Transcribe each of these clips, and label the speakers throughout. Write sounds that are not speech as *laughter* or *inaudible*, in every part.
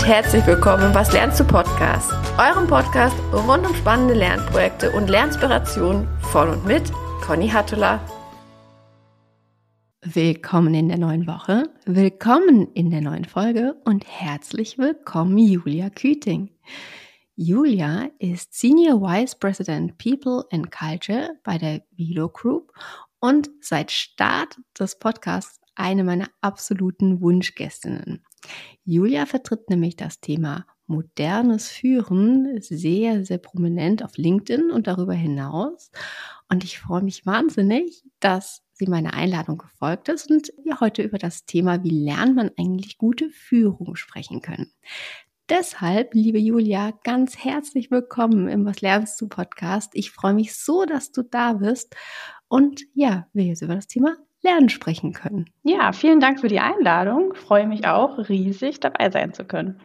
Speaker 1: und herzlich willkommen im Was lernst du Podcast, eurem Podcast rund um spannende Lernprojekte und Lernspirationen von und mit Conny Hattula.
Speaker 2: Willkommen in der neuen Woche, willkommen in der neuen Folge und herzlich willkommen Julia Küting. Julia ist Senior Vice President People and Culture bei der Vilo Group und seit Start des Podcasts eine meiner absoluten Wunschgästinnen. Julia vertritt nämlich das Thema modernes Führen sehr, sehr prominent auf LinkedIn und darüber hinaus. Und ich freue mich wahnsinnig, dass sie meiner Einladung gefolgt ist und wir heute über das Thema, wie lernt man eigentlich gute Führung sprechen können. Deshalb, liebe Julia, ganz herzlich willkommen im Was lernst du Podcast. Ich freue mich so, dass du da bist und ja, wir jetzt über das Thema Lernen sprechen können.
Speaker 3: Ja, vielen Dank für die Einladung. Freue mich auch riesig dabei sein zu können.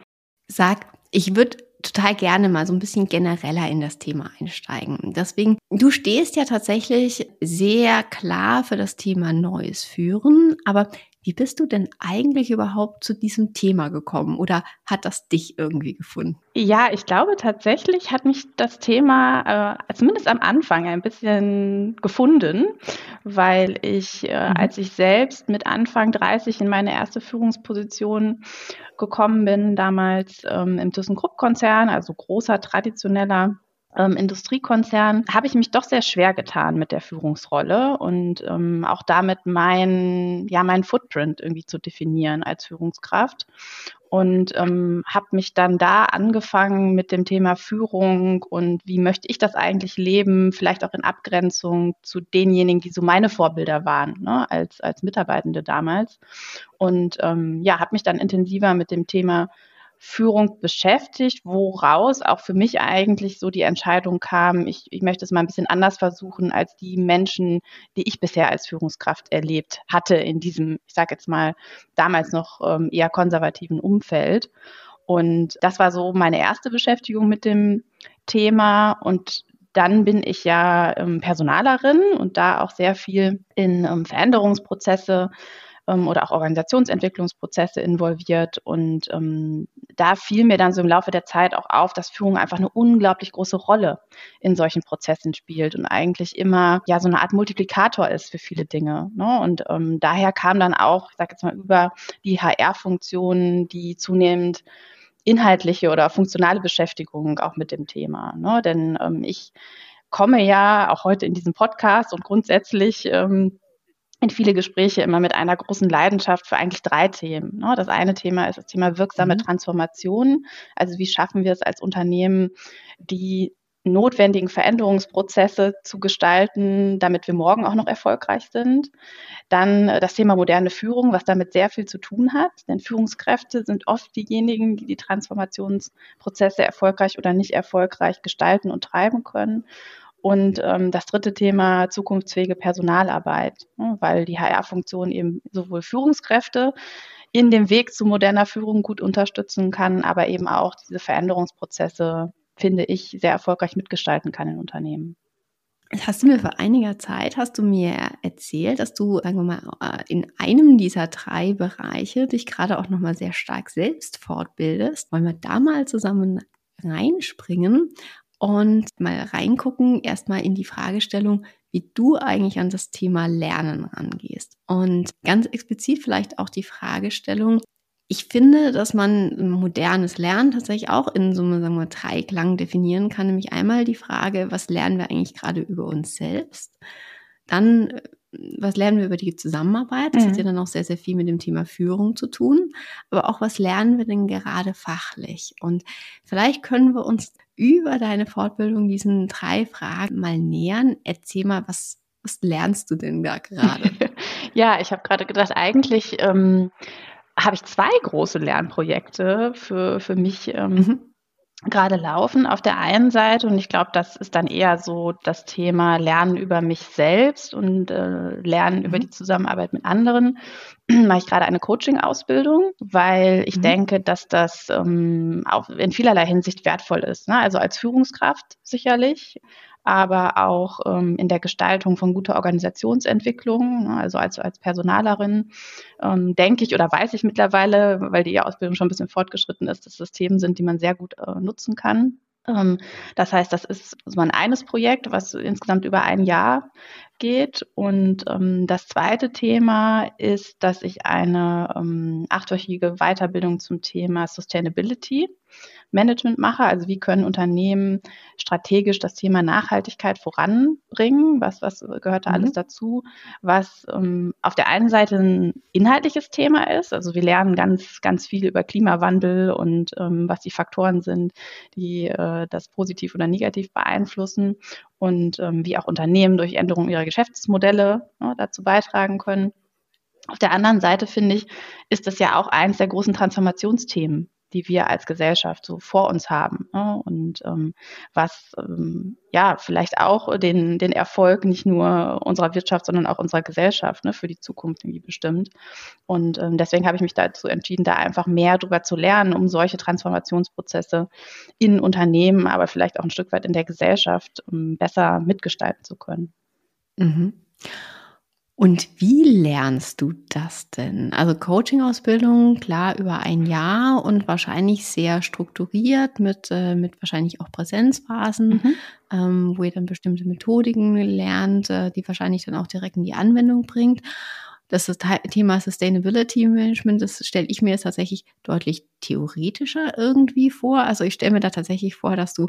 Speaker 2: Sag, ich würde total gerne mal so ein bisschen genereller in das Thema einsteigen. Deswegen, du stehst ja tatsächlich sehr klar für das Thema Neues führen, aber wie bist du denn eigentlich überhaupt zu diesem Thema gekommen oder hat das dich irgendwie gefunden?
Speaker 3: Ja, ich glaube tatsächlich hat mich das Thema äh, zumindest am Anfang ein bisschen gefunden, weil ich, äh, mhm. als ich selbst mit Anfang 30 in meine erste Führungsposition gekommen bin, damals ähm, im ThyssenKrupp-Konzern, also großer traditioneller ähm, Industriekonzern habe ich mich doch sehr schwer getan mit der Führungsrolle und ähm, auch damit mein, ja, mein Footprint irgendwie zu definieren als Führungskraft. Und ähm, habe mich dann da angefangen mit dem Thema Führung und wie möchte ich das eigentlich leben, vielleicht auch in Abgrenzung zu denjenigen, die so meine Vorbilder waren, ne, als, als Mitarbeitende damals. Und ähm, ja, habe mich dann intensiver mit dem Thema Führung beschäftigt, woraus auch für mich eigentlich so die Entscheidung kam, ich, ich möchte es mal ein bisschen anders versuchen als die Menschen, die ich bisher als Führungskraft erlebt hatte in diesem, ich sage jetzt mal, damals noch ähm, eher konservativen Umfeld. Und das war so meine erste Beschäftigung mit dem Thema. Und dann bin ich ja ähm, Personalerin und da auch sehr viel in ähm, Veränderungsprozesse ähm, oder auch Organisationsentwicklungsprozesse involviert. Und ähm, da fiel mir dann so im Laufe der Zeit auch auf, dass Führung einfach eine unglaublich große Rolle in solchen Prozessen spielt und eigentlich immer ja so eine Art Multiplikator ist für viele Dinge. Ne? Und ähm, daher kam dann auch, ich sage jetzt mal, über die HR-Funktionen, die zunehmend inhaltliche oder funktionale Beschäftigung auch mit dem Thema. Ne? Denn ähm, ich komme ja auch heute in diesem Podcast und grundsätzlich ähm, in viele Gespräche immer mit einer großen Leidenschaft für eigentlich drei Themen. Ne? Das eine Thema ist das Thema wirksame mhm. Transformation. Also wie schaffen wir es als Unternehmen, die notwendigen Veränderungsprozesse zu gestalten, damit wir morgen auch noch erfolgreich sind. Dann äh, das Thema moderne Führung, was damit sehr viel zu tun hat, denn Führungskräfte sind oft diejenigen, die die Transformationsprozesse erfolgreich oder nicht erfolgreich gestalten und treiben können. Und ähm, das dritte Thema zukunftsfähige Personalarbeit, ne, weil die HR-Funktion eben sowohl Führungskräfte in dem Weg zu moderner Führung gut unterstützen kann, aber eben auch diese Veränderungsprozesse, finde ich, sehr erfolgreich mitgestalten kann in Unternehmen.
Speaker 2: Hast du mir vor einiger Zeit, hast du mir erzählt, dass du, sagen wir mal, äh, in einem dieser drei Bereiche dich gerade auch nochmal sehr stark selbst fortbildest. Wollen wir da mal zusammen reinspringen und mal reingucken, erstmal in die Fragestellung, wie du eigentlich an das Thema Lernen rangehst. Und ganz explizit vielleicht auch die Fragestellung, ich finde, dass man modernes Lernen tatsächlich auch in so einem sagen wir, Dreiklang definieren kann, nämlich einmal die Frage, was lernen wir eigentlich gerade über uns selbst? Dann was lernen wir über die Zusammenarbeit? Das mhm. hat ja dann auch sehr, sehr viel mit dem Thema Führung zu tun. Aber auch, was lernen wir denn gerade fachlich? Und vielleicht können wir uns über deine Fortbildung diesen drei Fragen mal nähern. Erzähl mal, was, was lernst du denn da gerade? *laughs*
Speaker 3: ja, ich habe gerade gedacht, eigentlich ähm, habe ich zwei große Lernprojekte für, für mich ähm, mhm gerade laufen auf der einen Seite und ich glaube, das ist dann eher so das Thema Lernen über mich selbst und äh, Lernen mhm. über die Zusammenarbeit mit anderen. *clears throat* mache ich gerade eine Coaching-Ausbildung, weil ich mhm. denke, dass das ähm, auch in vielerlei Hinsicht wertvoll ist. Ne? Also als Führungskraft sicherlich, aber auch ähm, in der Gestaltung von guter Organisationsentwicklung. Ne? Also als, als Personalerin ähm, denke ich oder weiß ich mittlerweile, weil die Ausbildung schon ein bisschen fortgeschritten ist, dass das Themen sind, die man sehr gut äh, nutzen kann. Ähm, das heißt, das ist so ein eines Projekt, was insgesamt über ein Jahr geht. Und ähm, das zweite Thema ist, dass ich eine ähm, achtwöchige Weiterbildung zum Thema Sustainability Management mache. Also wie können Unternehmen strategisch das Thema Nachhaltigkeit voranbringen? Was, was gehört da mhm. alles dazu? Was ähm, auf der einen Seite ein inhaltliches Thema ist. Also wir lernen ganz, ganz viel über Klimawandel und ähm, was die Faktoren sind, die äh, das positiv oder negativ beeinflussen und ähm, wie auch Unternehmen durch Änderungen ihrer Geschäftsmodelle ne, dazu beitragen können. Auf der anderen Seite finde ich, ist das ja auch eines der großen Transformationsthemen die wir als Gesellschaft so vor uns haben. Ne? Und ähm, was ähm, ja vielleicht auch den, den Erfolg nicht nur unserer Wirtschaft, sondern auch unserer Gesellschaft ne, für die Zukunft irgendwie bestimmt. Und ähm, deswegen habe ich mich dazu entschieden, da einfach mehr drüber zu lernen, um solche Transformationsprozesse in Unternehmen, aber vielleicht auch ein Stück weit in der Gesellschaft ähm, besser mitgestalten zu können.
Speaker 2: Mhm. Und wie lernst du das denn? Also Coaching-Ausbildung, klar, über ein Jahr und wahrscheinlich sehr strukturiert mit, äh, mit wahrscheinlich auch Präsenzphasen, mhm. ähm, wo ihr dann bestimmte Methodiken lernt, äh, die wahrscheinlich dann auch direkt in die Anwendung bringt das Thema Sustainability Management, das stelle ich mir jetzt tatsächlich deutlich theoretischer irgendwie vor. Also ich stelle mir da tatsächlich vor, dass du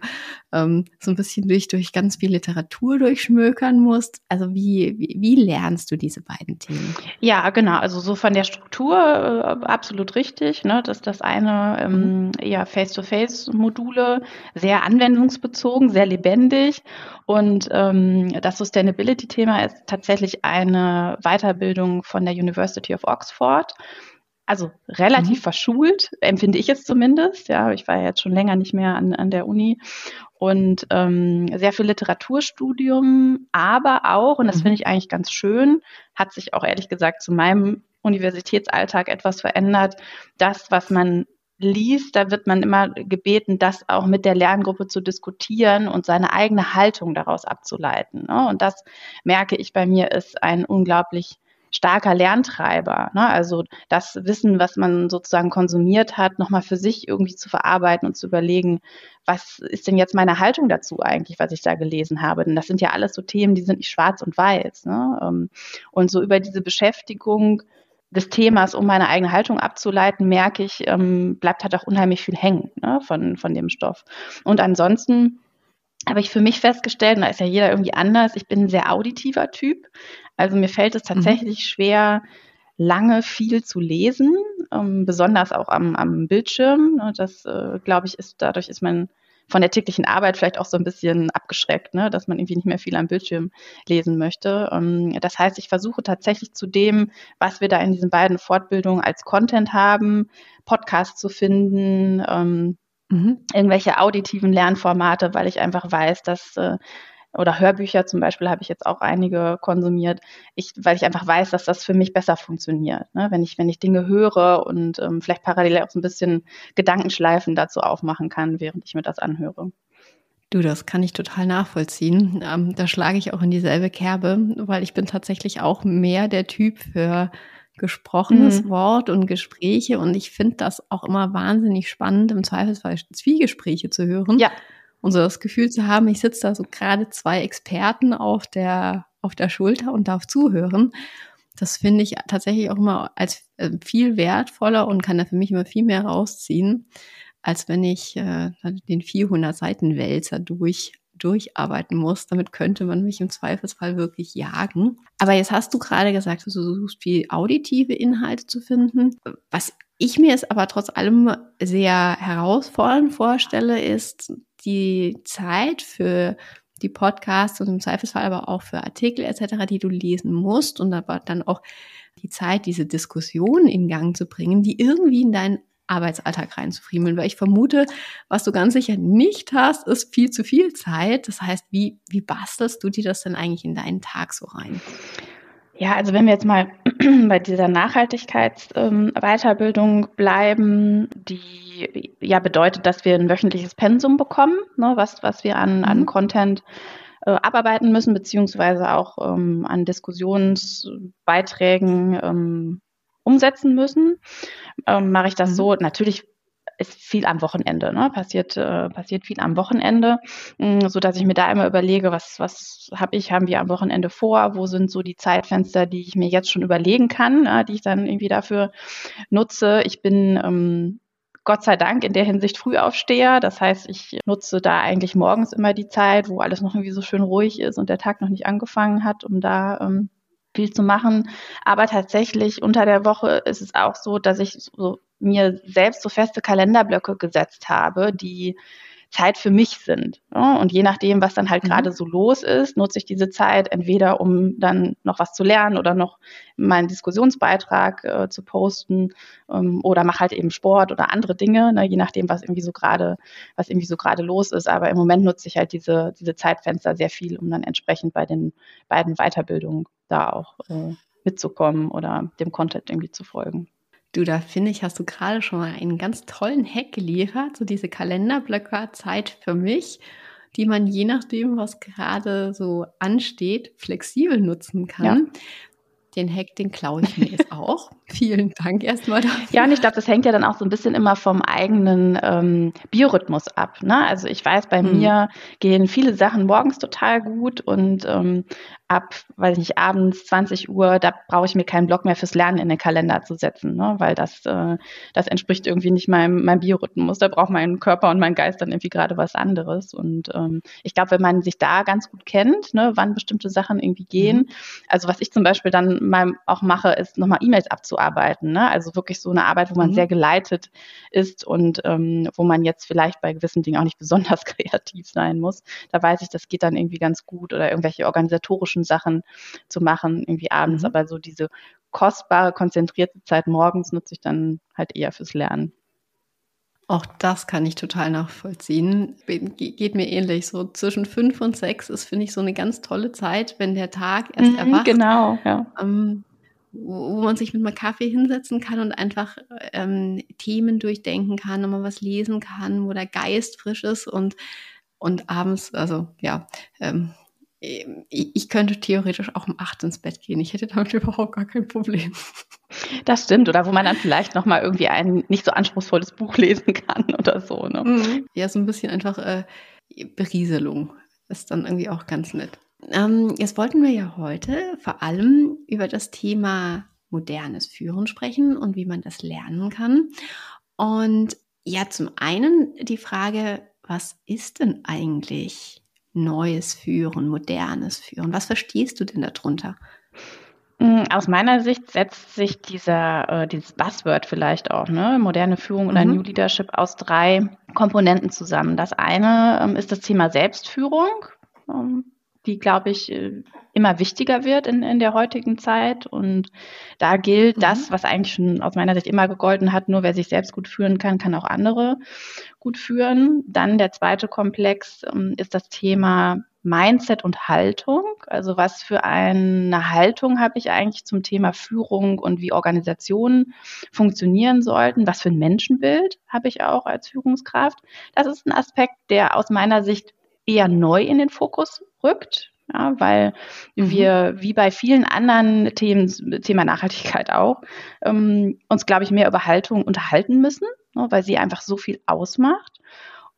Speaker 2: ähm, so ein bisschen durch, durch ganz viel Literatur durchschmökern musst. Also wie, wie, wie lernst du diese beiden Themen?
Speaker 3: Ja, genau. Also so von der Struktur äh, absolut richtig. Ne? Das ist das eine ähm, mhm. eher Face-to-Face-Module, sehr anwendungsbezogen, sehr lebendig. Und ähm, das Sustainability-Thema ist tatsächlich eine Weiterbildung von der University of Oxford. Also relativ mhm. verschult, empfinde ich es zumindest. Ja, ich war ja jetzt schon länger nicht mehr an, an der Uni und ähm, sehr viel Literaturstudium, aber auch, und das mhm. finde ich eigentlich ganz schön, hat sich auch ehrlich gesagt zu meinem Universitätsalltag etwas verändert. Das, was man liest, da wird man immer gebeten, das auch mit der Lerngruppe zu diskutieren und seine eigene Haltung daraus abzuleiten. Ne? Und das merke ich bei mir ist ein unglaublich starker Lerntreiber. Ne? Also das Wissen, was man sozusagen konsumiert hat, nochmal für sich irgendwie zu verarbeiten und zu überlegen, was ist denn jetzt meine Haltung dazu eigentlich, was ich da gelesen habe? Denn das sind ja alles so Themen, die sind nicht schwarz und weiß. Ne? Ähm, und so über diese Beschäftigung des Themas, um meine eigene Haltung abzuleiten, merke ich, ähm, bleibt halt auch unheimlich viel hängen ne, von, von dem Stoff. Und ansonsten habe ich für mich festgestellt, und da ist ja jeder irgendwie anders, ich bin ein sehr auditiver Typ. Also mir fällt es mhm. tatsächlich mhm. schwer, lange viel zu lesen, ähm, besonders auch am, am Bildschirm. Das, äh, glaube ich, ist dadurch ist mein von der täglichen Arbeit vielleicht auch so ein bisschen abgeschreckt, ne? dass man irgendwie nicht mehr viel am Bildschirm lesen möchte. Ähm, das heißt, ich versuche tatsächlich zu dem, was wir da in diesen beiden Fortbildungen als Content haben, Podcasts zu finden, ähm, mhm. irgendwelche auditiven Lernformate, weil ich einfach weiß, dass äh, oder Hörbücher zum Beispiel habe ich jetzt auch einige konsumiert, ich, weil ich einfach weiß, dass das für mich besser funktioniert. Ne? Wenn, ich, wenn ich Dinge höre und ähm, vielleicht parallel auch so ein bisschen Gedankenschleifen dazu aufmachen kann, während ich mir das anhöre.
Speaker 2: Du, das kann ich total nachvollziehen. Ähm, da schlage ich auch in dieselbe Kerbe, weil ich bin tatsächlich auch mehr der Typ für gesprochenes mhm. Wort und Gespräche und ich finde das auch immer wahnsinnig spannend, im Zweifelsfall Zwiegespräche zu hören.
Speaker 3: Ja
Speaker 2: und so das Gefühl zu haben, ich sitze da so gerade zwei Experten auf der, auf der Schulter und darf zuhören. Das finde ich tatsächlich auch immer als äh, viel wertvoller und kann da für mich immer viel mehr rausziehen, als wenn ich äh, den 400 Seiten Wälzer durch durcharbeiten muss. Damit könnte man mich im Zweifelsfall wirklich jagen. Aber jetzt hast du gerade gesagt, du suchst viel auditive Inhalte zu finden. Was ich mir es aber trotz allem sehr herausfordernd vorstelle, ist die Zeit für die Podcasts und im Zweifelsfall aber auch für Artikel etc., die du lesen musst und aber dann auch die Zeit, diese Diskussion in Gang zu bringen, die irgendwie in deinen Arbeitsalltag reinzufriemeln, weil ich vermute, was du ganz sicher nicht hast, ist viel zu viel Zeit. Das heißt, wie, wie bastelst du dir das denn eigentlich in deinen Tag so rein?
Speaker 3: Ja, also wenn wir jetzt mal *clears throat* bei dieser Nachhaltigkeitsweiterbildung ähm, bleiben, die ja bedeutet, dass wir ein wöchentliches Pensum bekommen, ne, was, was wir an, an mhm. Content äh, abarbeiten müssen, beziehungsweise auch ähm, an Diskussionsbeiträgen ähm, umsetzen müssen, ähm, mache ich das mhm. so. Natürlich ist viel am Wochenende, ne? passiert, äh, passiert viel am Wochenende, mh, mm, so dass ich mir da immer überlege, was, was habe ich, haben wir am Wochenende vor, wo sind so die Zeitfenster, die ich mir jetzt schon überlegen kann, äh, die ich dann irgendwie dafür nutze. Ich bin ähm, Gott sei Dank in der Hinsicht Frühaufsteher. Das heißt, ich nutze da eigentlich morgens immer die Zeit, wo alles noch irgendwie so schön ruhig ist und der Tag noch nicht angefangen hat, um da ähm, viel zu machen. Aber tatsächlich unter der Woche ist es auch so, dass ich so mir selbst so feste Kalenderblöcke gesetzt habe, die Zeit für mich sind. Ja? Und je nachdem, was dann halt mhm. gerade so los ist, nutze ich diese Zeit entweder, um dann noch was zu lernen oder noch meinen Diskussionsbeitrag äh, zu posten ähm, oder mache halt eben Sport oder andere Dinge, ne? je nachdem, was irgendwie so gerade, was irgendwie so gerade los ist. Aber im Moment nutze ich halt diese, diese Zeitfenster sehr viel, um dann entsprechend bei den beiden Weiterbildungen da auch äh, mitzukommen oder dem Content irgendwie zu folgen.
Speaker 2: Du, da finde ich, hast du gerade schon mal einen ganz tollen Hack geliefert, so diese Kalenderblöcke Zeit für mich, die man je nachdem, was gerade so ansteht, flexibel nutzen kann. Ja. Den Hack, den klaue ich mir jetzt auch. Vielen Dank erstmal dafür.
Speaker 3: Ja, und ich glaube, das hängt ja dann auch so ein bisschen immer vom eigenen ähm, Biorhythmus ab. Ne? Also ich weiß, bei mhm. mir gehen viele Sachen morgens total gut und ähm, ab, weiß ich nicht, abends 20 Uhr, da brauche ich mir keinen Block mehr fürs Lernen in den Kalender zu setzen, ne? weil das, äh, das entspricht irgendwie nicht meinem, meinem Biorhythmus. Da braucht mein Körper und mein Geist dann irgendwie gerade was anderes. Und ähm, ich glaube, wenn man sich da ganz gut kennt, ne, wann bestimmte Sachen irgendwie gehen, mhm. also was ich zum Beispiel dann mal auch mache, ist nochmal E-Mails abzuarbeiten. Ne? Also wirklich so eine Arbeit, wo man mhm. sehr geleitet ist und ähm, wo man jetzt vielleicht bei gewissen Dingen auch nicht *laughs* besonders kreativ sein muss. Da weiß ich, das geht dann irgendwie ganz gut oder irgendwelche organisatorischen Sachen zu machen, irgendwie abends. Mhm. Aber so diese kostbare, konzentrierte Zeit morgens nutze ich dann halt eher fürs Lernen.
Speaker 2: Auch das kann ich total nachvollziehen. Geht mir ähnlich. So zwischen fünf und sechs ist, finde ich, so eine ganz tolle Zeit, wenn der Tag erst mhm, erwacht.
Speaker 3: Genau, ja.
Speaker 2: Ähm, wo man sich mit einem Kaffee hinsetzen kann und einfach ähm, Themen durchdenken kann und man was lesen kann, wo der Geist frisch ist und, und abends, also ja, ähm, ich könnte theoretisch auch um acht ins Bett gehen. Ich hätte damit *laughs* überhaupt gar kein Problem.
Speaker 3: Das stimmt. Oder wo man dann vielleicht noch mal irgendwie ein nicht so anspruchsvolles Buch lesen kann *laughs* oder so. Ne?
Speaker 2: Mhm. Ja, so ein bisschen einfach äh, Berieselung ist dann irgendwie auch ganz nett. Ähm, jetzt wollten wir ja heute vor allem über das Thema modernes Führen sprechen und wie man das lernen kann. Und ja, zum einen die Frage, was ist denn eigentlich neues Führen, modernes Führen? Was verstehst du denn darunter?
Speaker 3: Mm, aus meiner Sicht setzt sich dieser, äh, dieses Buzzword vielleicht auch, ne, moderne Führung oder mhm. New Leadership aus drei Komponenten zusammen. Das eine ähm, ist das Thema Selbstführung. Ähm, die, glaube ich, äh, immer wichtiger wird in, in der heutigen Zeit. Und da gilt mhm. das, was eigentlich schon aus meiner Sicht immer gegolten hat, nur wer sich selbst gut führen kann, kann auch andere gut führen. Dann der zweite Komplex ähm, ist das Thema Mindset und Haltung. Also was für eine Haltung habe ich eigentlich zum Thema Führung und wie Organisationen funktionieren sollten? Was für ein Menschenbild habe ich auch als Führungskraft? Das ist ein Aspekt, der aus meiner Sicht eher neu in den Fokus rückt. Ja, weil mhm. wir, wie bei vielen anderen Themen, Thema Nachhaltigkeit auch, ähm, uns, glaube ich, mehr über Haltung unterhalten müssen, ne, weil sie einfach so viel ausmacht.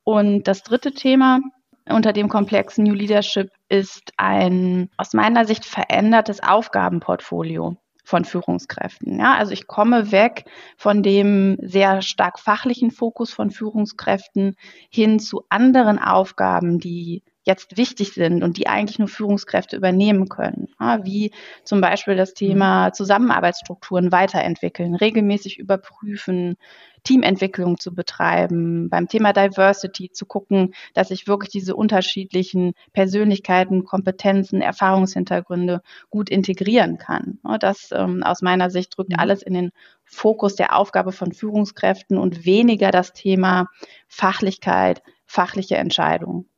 Speaker 3: Und das dritte Thema unter dem Komplex New Leadership ist ein aus meiner Sicht verändertes Aufgabenportfolio von Führungskräften. Ja, also ich komme weg von dem sehr stark fachlichen Fokus von Führungskräften hin zu anderen Aufgaben, die jetzt wichtig sind und die eigentlich nur Führungskräfte übernehmen können. Ja, wie zum Beispiel das Thema mhm. Zusammenarbeitsstrukturen weiterentwickeln, regelmäßig überprüfen, Teamentwicklung zu betreiben, beim Thema Diversity zu gucken, dass ich wirklich diese unterschiedlichen Persönlichkeiten, Kompetenzen, Erfahrungshintergründe gut integrieren kann. Das ähm, aus meiner Sicht drückt mhm. alles in den Fokus der Aufgabe von Führungskräften und weniger das Thema Fachlichkeit, fachliche Entscheidungen.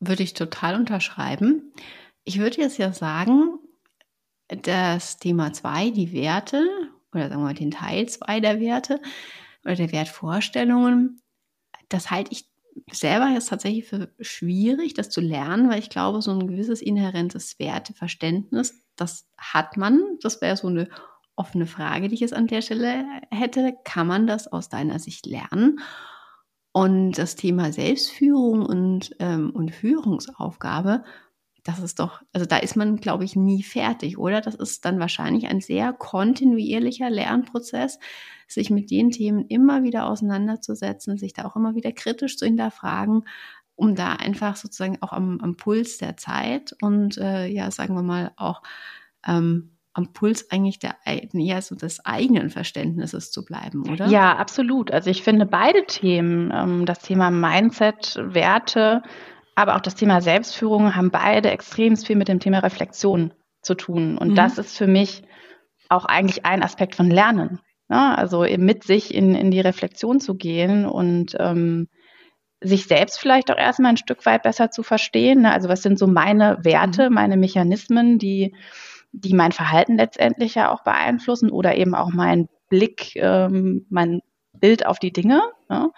Speaker 2: Würde ich total unterschreiben. Ich würde jetzt ja sagen, das Thema 2, die Werte, oder sagen wir mal den Teil 2 der Werte oder der Wertvorstellungen, das halte ich selber jetzt tatsächlich für schwierig, das zu lernen, weil ich glaube, so ein gewisses inhärentes Werteverständnis, das hat man. Das wäre so eine offene Frage, die ich jetzt an der Stelle hätte. Kann man das aus deiner Sicht lernen? Und das Thema Selbstführung und, ähm, und Führungsaufgabe, das ist doch, also da ist man, glaube ich, nie fertig, oder? Das ist dann wahrscheinlich ein sehr kontinuierlicher Lernprozess, sich mit den Themen immer wieder auseinanderzusetzen, sich da auch immer wieder kritisch zu hinterfragen, um da einfach sozusagen auch am, am Puls der Zeit und äh, ja, sagen wir mal auch ähm, am Puls eigentlich der, ja, so des eigenen Verständnisses zu bleiben, oder?
Speaker 3: Ja, absolut. Also ich finde beide Themen, ähm, das Thema Mindset, Werte, aber auch das Thema Selbstführung haben beide extrem viel mit dem Thema Reflexion zu tun. Und mhm. das ist für mich auch eigentlich ein Aspekt von Lernen. Ne? also eben mit sich in, in die Reflexion zu gehen und ähm, sich selbst vielleicht auch erstmal ein Stück weit besser zu verstehen. Ne? Also was sind so meine Werte, mhm. meine Mechanismen, die, die mein Verhalten letztendlich ja auch beeinflussen oder eben auch mein Blick, ähm, mein Bild auf die Dinge. Ja?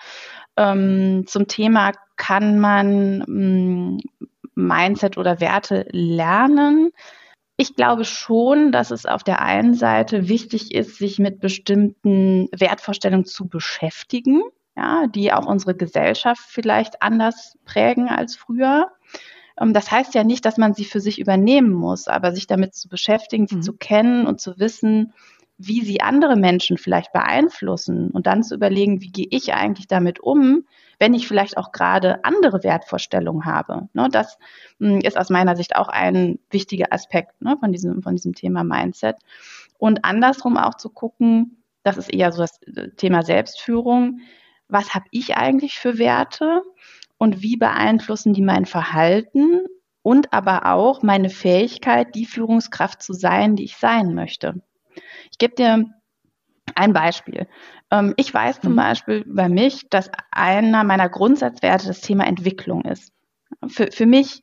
Speaker 3: Ähm, zum Thema kann man mh, hm, Mindset oder Werte lernen. Ich glaube schon, dass es auf der einen Seite wichtig ist, sich mit bestimmten Wertvorstellungen zu beschäftigen, ja, die auch unsere Gesellschaft vielleicht anders prägen als früher. Ähm, das heißt ja nicht, dass man sie für sich übernehmen muss, aber sich damit zu beschäftigen, sie mhm. zu kennen und zu wissen, wie sie andere Menschen vielleicht beeinflussen und dann zu überlegen, wie gehe ich eigentlich damit um, wenn ich vielleicht auch gerade andere Wertvorstellungen habe. Ne, das hm, ist aus meiner Sicht auch ein wichtiger Aspekt ne, von, diesem, von diesem Thema Mindset. Und andersrum auch zu gucken, das ist eher so das äh, Thema Selbstführung, was habe ich eigentlich für Werte und wie beeinflussen die mein Verhalten und aber auch meine Fähigkeit, die Führungskraft zu sein, die ich sein möchte. Ich gebe dir ein Beispiel. Ähm, ich weiß zum mhm. Beispiel bei mich, dass einer meiner Grundsatzwerte das Thema Entwicklung ist. Für, für mich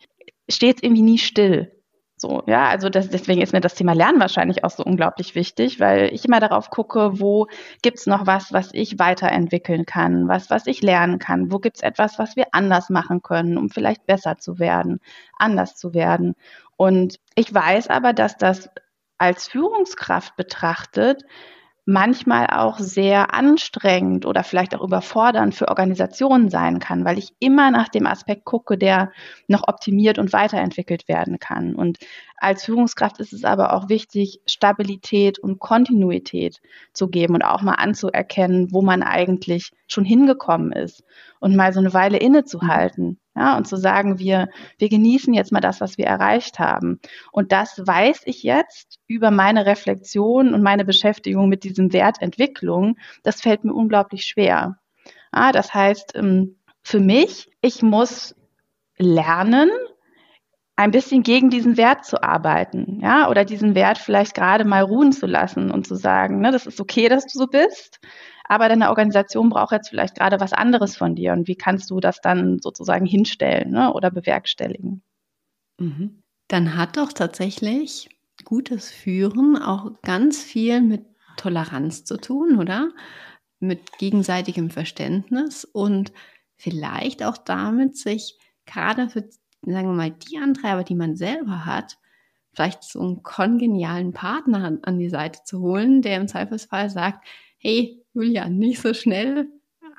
Speaker 3: steht es irgendwie nie still. So, ja, also das, deswegen ist mir das Thema Lernen wahrscheinlich auch so unglaublich wichtig, weil ich immer darauf gucke, wo gibt's noch was, was ich weiterentwickeln kann, was, was ich lernen kann, wo gibt's etwas, was wir anders machen können, um vielleicht besser zu werden, anders zu werden. Und ich weiß aber, dass das als Führungskraft betrachtet, manchmal auch sehr anstrengend oder vielleicht auch überfordernd für Organisationen sein kann, weil ich immer nach dem Aspekt gucke, der noch optimiert und weiterentwickelt werden kann. Und als Führungskraft ist es aber auch wichtig, Stabilität und Kontinuität zu geben und auch mal anzuerkennen, wo man eigentlich schon hingekommen ist und mal so eine Weile innezuhalten ja, und zu sagen, wir, wir genießen jetzt mal das, was wir erreicht haben. Und das weiß ich jetzt über meine Reflexion und meine Beschäftigung mit diesem Wert Entwicklung. Das fällt mir unglaublich schwer. Ja, das heißt, ähm, für mich, ich muss lernen, ein bisschen gegen diesen Wert zu arbeiten, ja, oder diesen Wert vielleicht gerade mal ruhen zu lassen und zu sagen, ne, das ist okay, dass du so bist, aber deine Organisation braucht jetzt vielleicht gerade was anderes von dir und wie kannst du das dann sozusagen hinstellen ne, oder bewerkstelligen?
Speaker 2: Mhm. Dann hat doch tatsächlich gutes Führen auch ganz viel mit Toleranz zu tun, oder? Mit gegenseitigem Verständnis und vielleicht auch damit, sich gerade für, sagen wir mal, die Antreiber, die man selber hat, vielleicht so einen kongenialen Partner an, an die Seite zu holen, der im Zweifelsfall sagt, hey, Julia, nicht so schnell.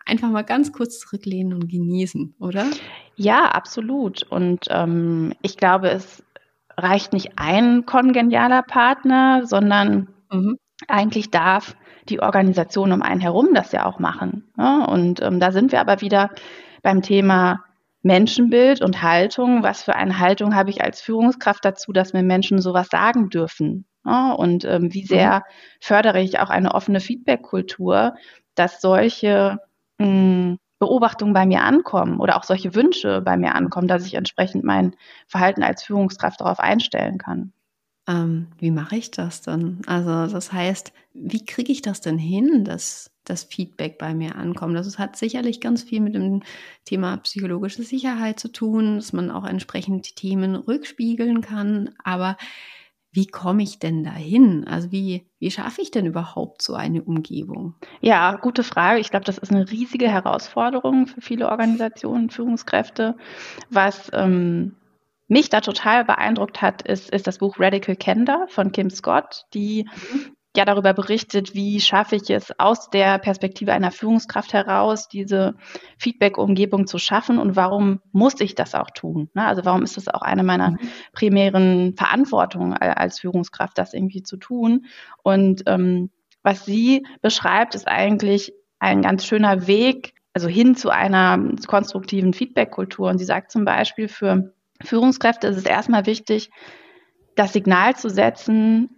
Speaker 2: Einfach mal ganz kurz zurücklehnen und genießen, oder?
Speaker 3: Ja, absolut. Und ähm, ich glaube, es reicht nicht ein kongenialer Partner, sondern mhm. eigentlich darf die Organisation um einen herum das ja auch machen. Ja? Und ähm, da sind wir aber wieder beim Thema Menschenbild und Haltung. Was für eine Haltung habe ich als Führungskraft dazu, dass mir Menschen sowas sagen dürfen? Ja, und ähm, wie sehr mhm. fördere ich auch eine offene Feedback-Kultur, dass solche mh, hm, Beobachtungen bei mir ankommen oder auch solche Wünsche bei mir ankommen, dass ich entsprechend mein Verhalten als Führungskraft darauf einstellen kann.
Speaker 2: Ähm, wie mache ich das dann? Also das heißt, wie kriege ich das denn hin, dass das Feedback bei mir ankommt? Das hat sicherlich ganz viel mit dem Thema psychologische Sicherheit zu tun, dass man auch entsprechend die Themen rückspiegeln kann. Aber wie komme ich denn dahin? Also wie, wie schaffe ich denn überhaupt so eine Umgebung?
Speaker 3: Ja, gute Frage. Ich glaube, das ist eine riesige Herausforderung für viele Organisationen, Führungskräfte. Was ähm, mich da total beeindruckt hat, ist, ist das Buch Radical Candor von Kim Scott, die mhm ja darüber berichtet, wie schaffe ich es aus der Perspektive einer Führungskraft heraus, diese Feedback-Umgebung zu schaffen und warum muss ich das auch tun? Ne? Also warum ist das auch eine meiner mhm. primären Verantwortungen als Führungskraft, das irgendwie zu tun? Und ähm, was sie beschreibt, ist eigentlich ein ganz schöner Weg, also hin zu einer konstruktiven Feedback-Kultur. Und sie sagt zum Beispiel, für Führungskräfte ist es erstmal wichtig, das Signal zu setzen,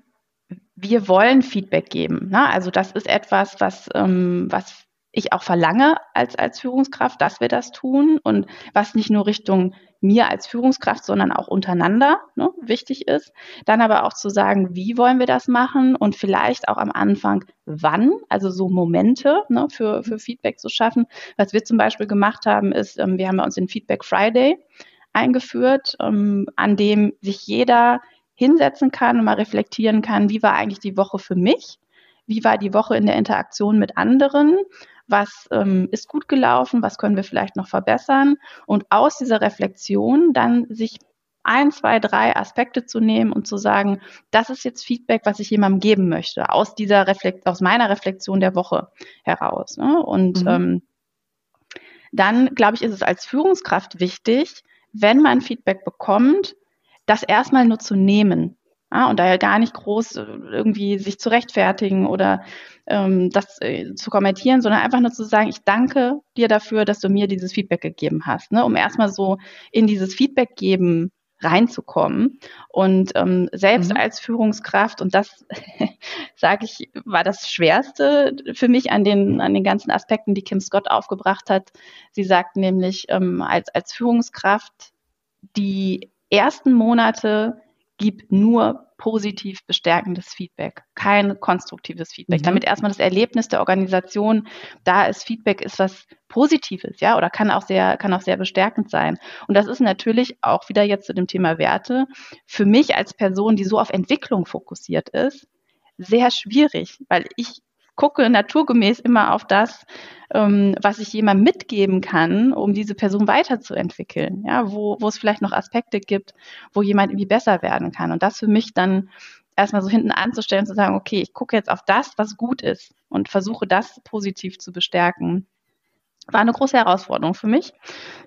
Speaker 3: wir wollen Feedback geben. Ne? Also das ist etwas, was, ähm, was ich auch verlange als, als Führungskraft, dass wir das tun und was nicht nur Richtung mir als Führungskraft, sondern auch untereinander ne, wichtig ist. Dann aber auch zu sagen, wie wollen wir das machen und vielleicht auch am Anfang wann, also so Momente ne, für, für Feedback zu schaffen. Was wir zum Beispiel gemacht haben, ist, ähm, wir haben bei uns den Feedback Friday eingeführt, ähm, an dem sich jeder hinsetzen kann und mal reflektieren kann, wie war eigentlich die Woche für mich? Wie war die Woche in der Interaktion mit anderen? Was ähm, ist gut gelaufen? Was können wir vielleicht noch verbessern? Und aus dieser Reflexion dann sich ein, zwei, drei Aspekte zu nehmen und zu sagen, das ist jetzt Feedback, was ich jemandem geben möchte, aus dieser Reflekt, aus meiner Reflexion der Woche heraus. Ne? Und mhm. ähm, dann, glaube ich, ist es als Führungskraft wichtig, wenn man Feedback bekommt, das erstmal nur zu nehmen. Ja, und daher gar nicht groß äh, irgendwie sich zu rechtfertigen oder ähm, das äh, zu kommentieren, sondern einfach nur zu sagen, ich danke dir dafür, dass du mir dieses Feedback gegeben hast, ne, um erstmal so in dieses Feedback geben reinzukommen. Und ähm, selbst mhm. als Führungskraft, und das *laughs* sage ich, war das Schwerste für mich an den, an den ganzen Aspekten, die Kim Scott aufgebracht hat. Sie sagt nämlich, ähm, als, als Führungskraft, die ersten Monate gib nur positiv bestärkendes Feedback, kein konstruktives Feedback, mhm. damit erstmal das Erlebnis der Organisation da ist. Feedback ist was Positives, ja, oder kann auch sehr, kann auch sehr bestärkend sein. Und das ist natürlich auch wieder jetzt zu dem Thema Werte für mich als Person, die so auf Entwicklung fokussiert ist, sehr schwierig, weil ich gucke naturgemäß immer auf das, ähm, was ich jemandem mitgeben kann, um diese Person weiterzuentwickeln. Ja, wo, wo es vielleicht noch Aspekte gibt, wo jemand irgendwie besser werden kann. Und das für mich dann erstmal so hinten anzustellen, zu sagen, okay, ich gucke jetzt auf das, was gut ist und versuche das positiv zu bestärken. War eine große Herausforderung für mich.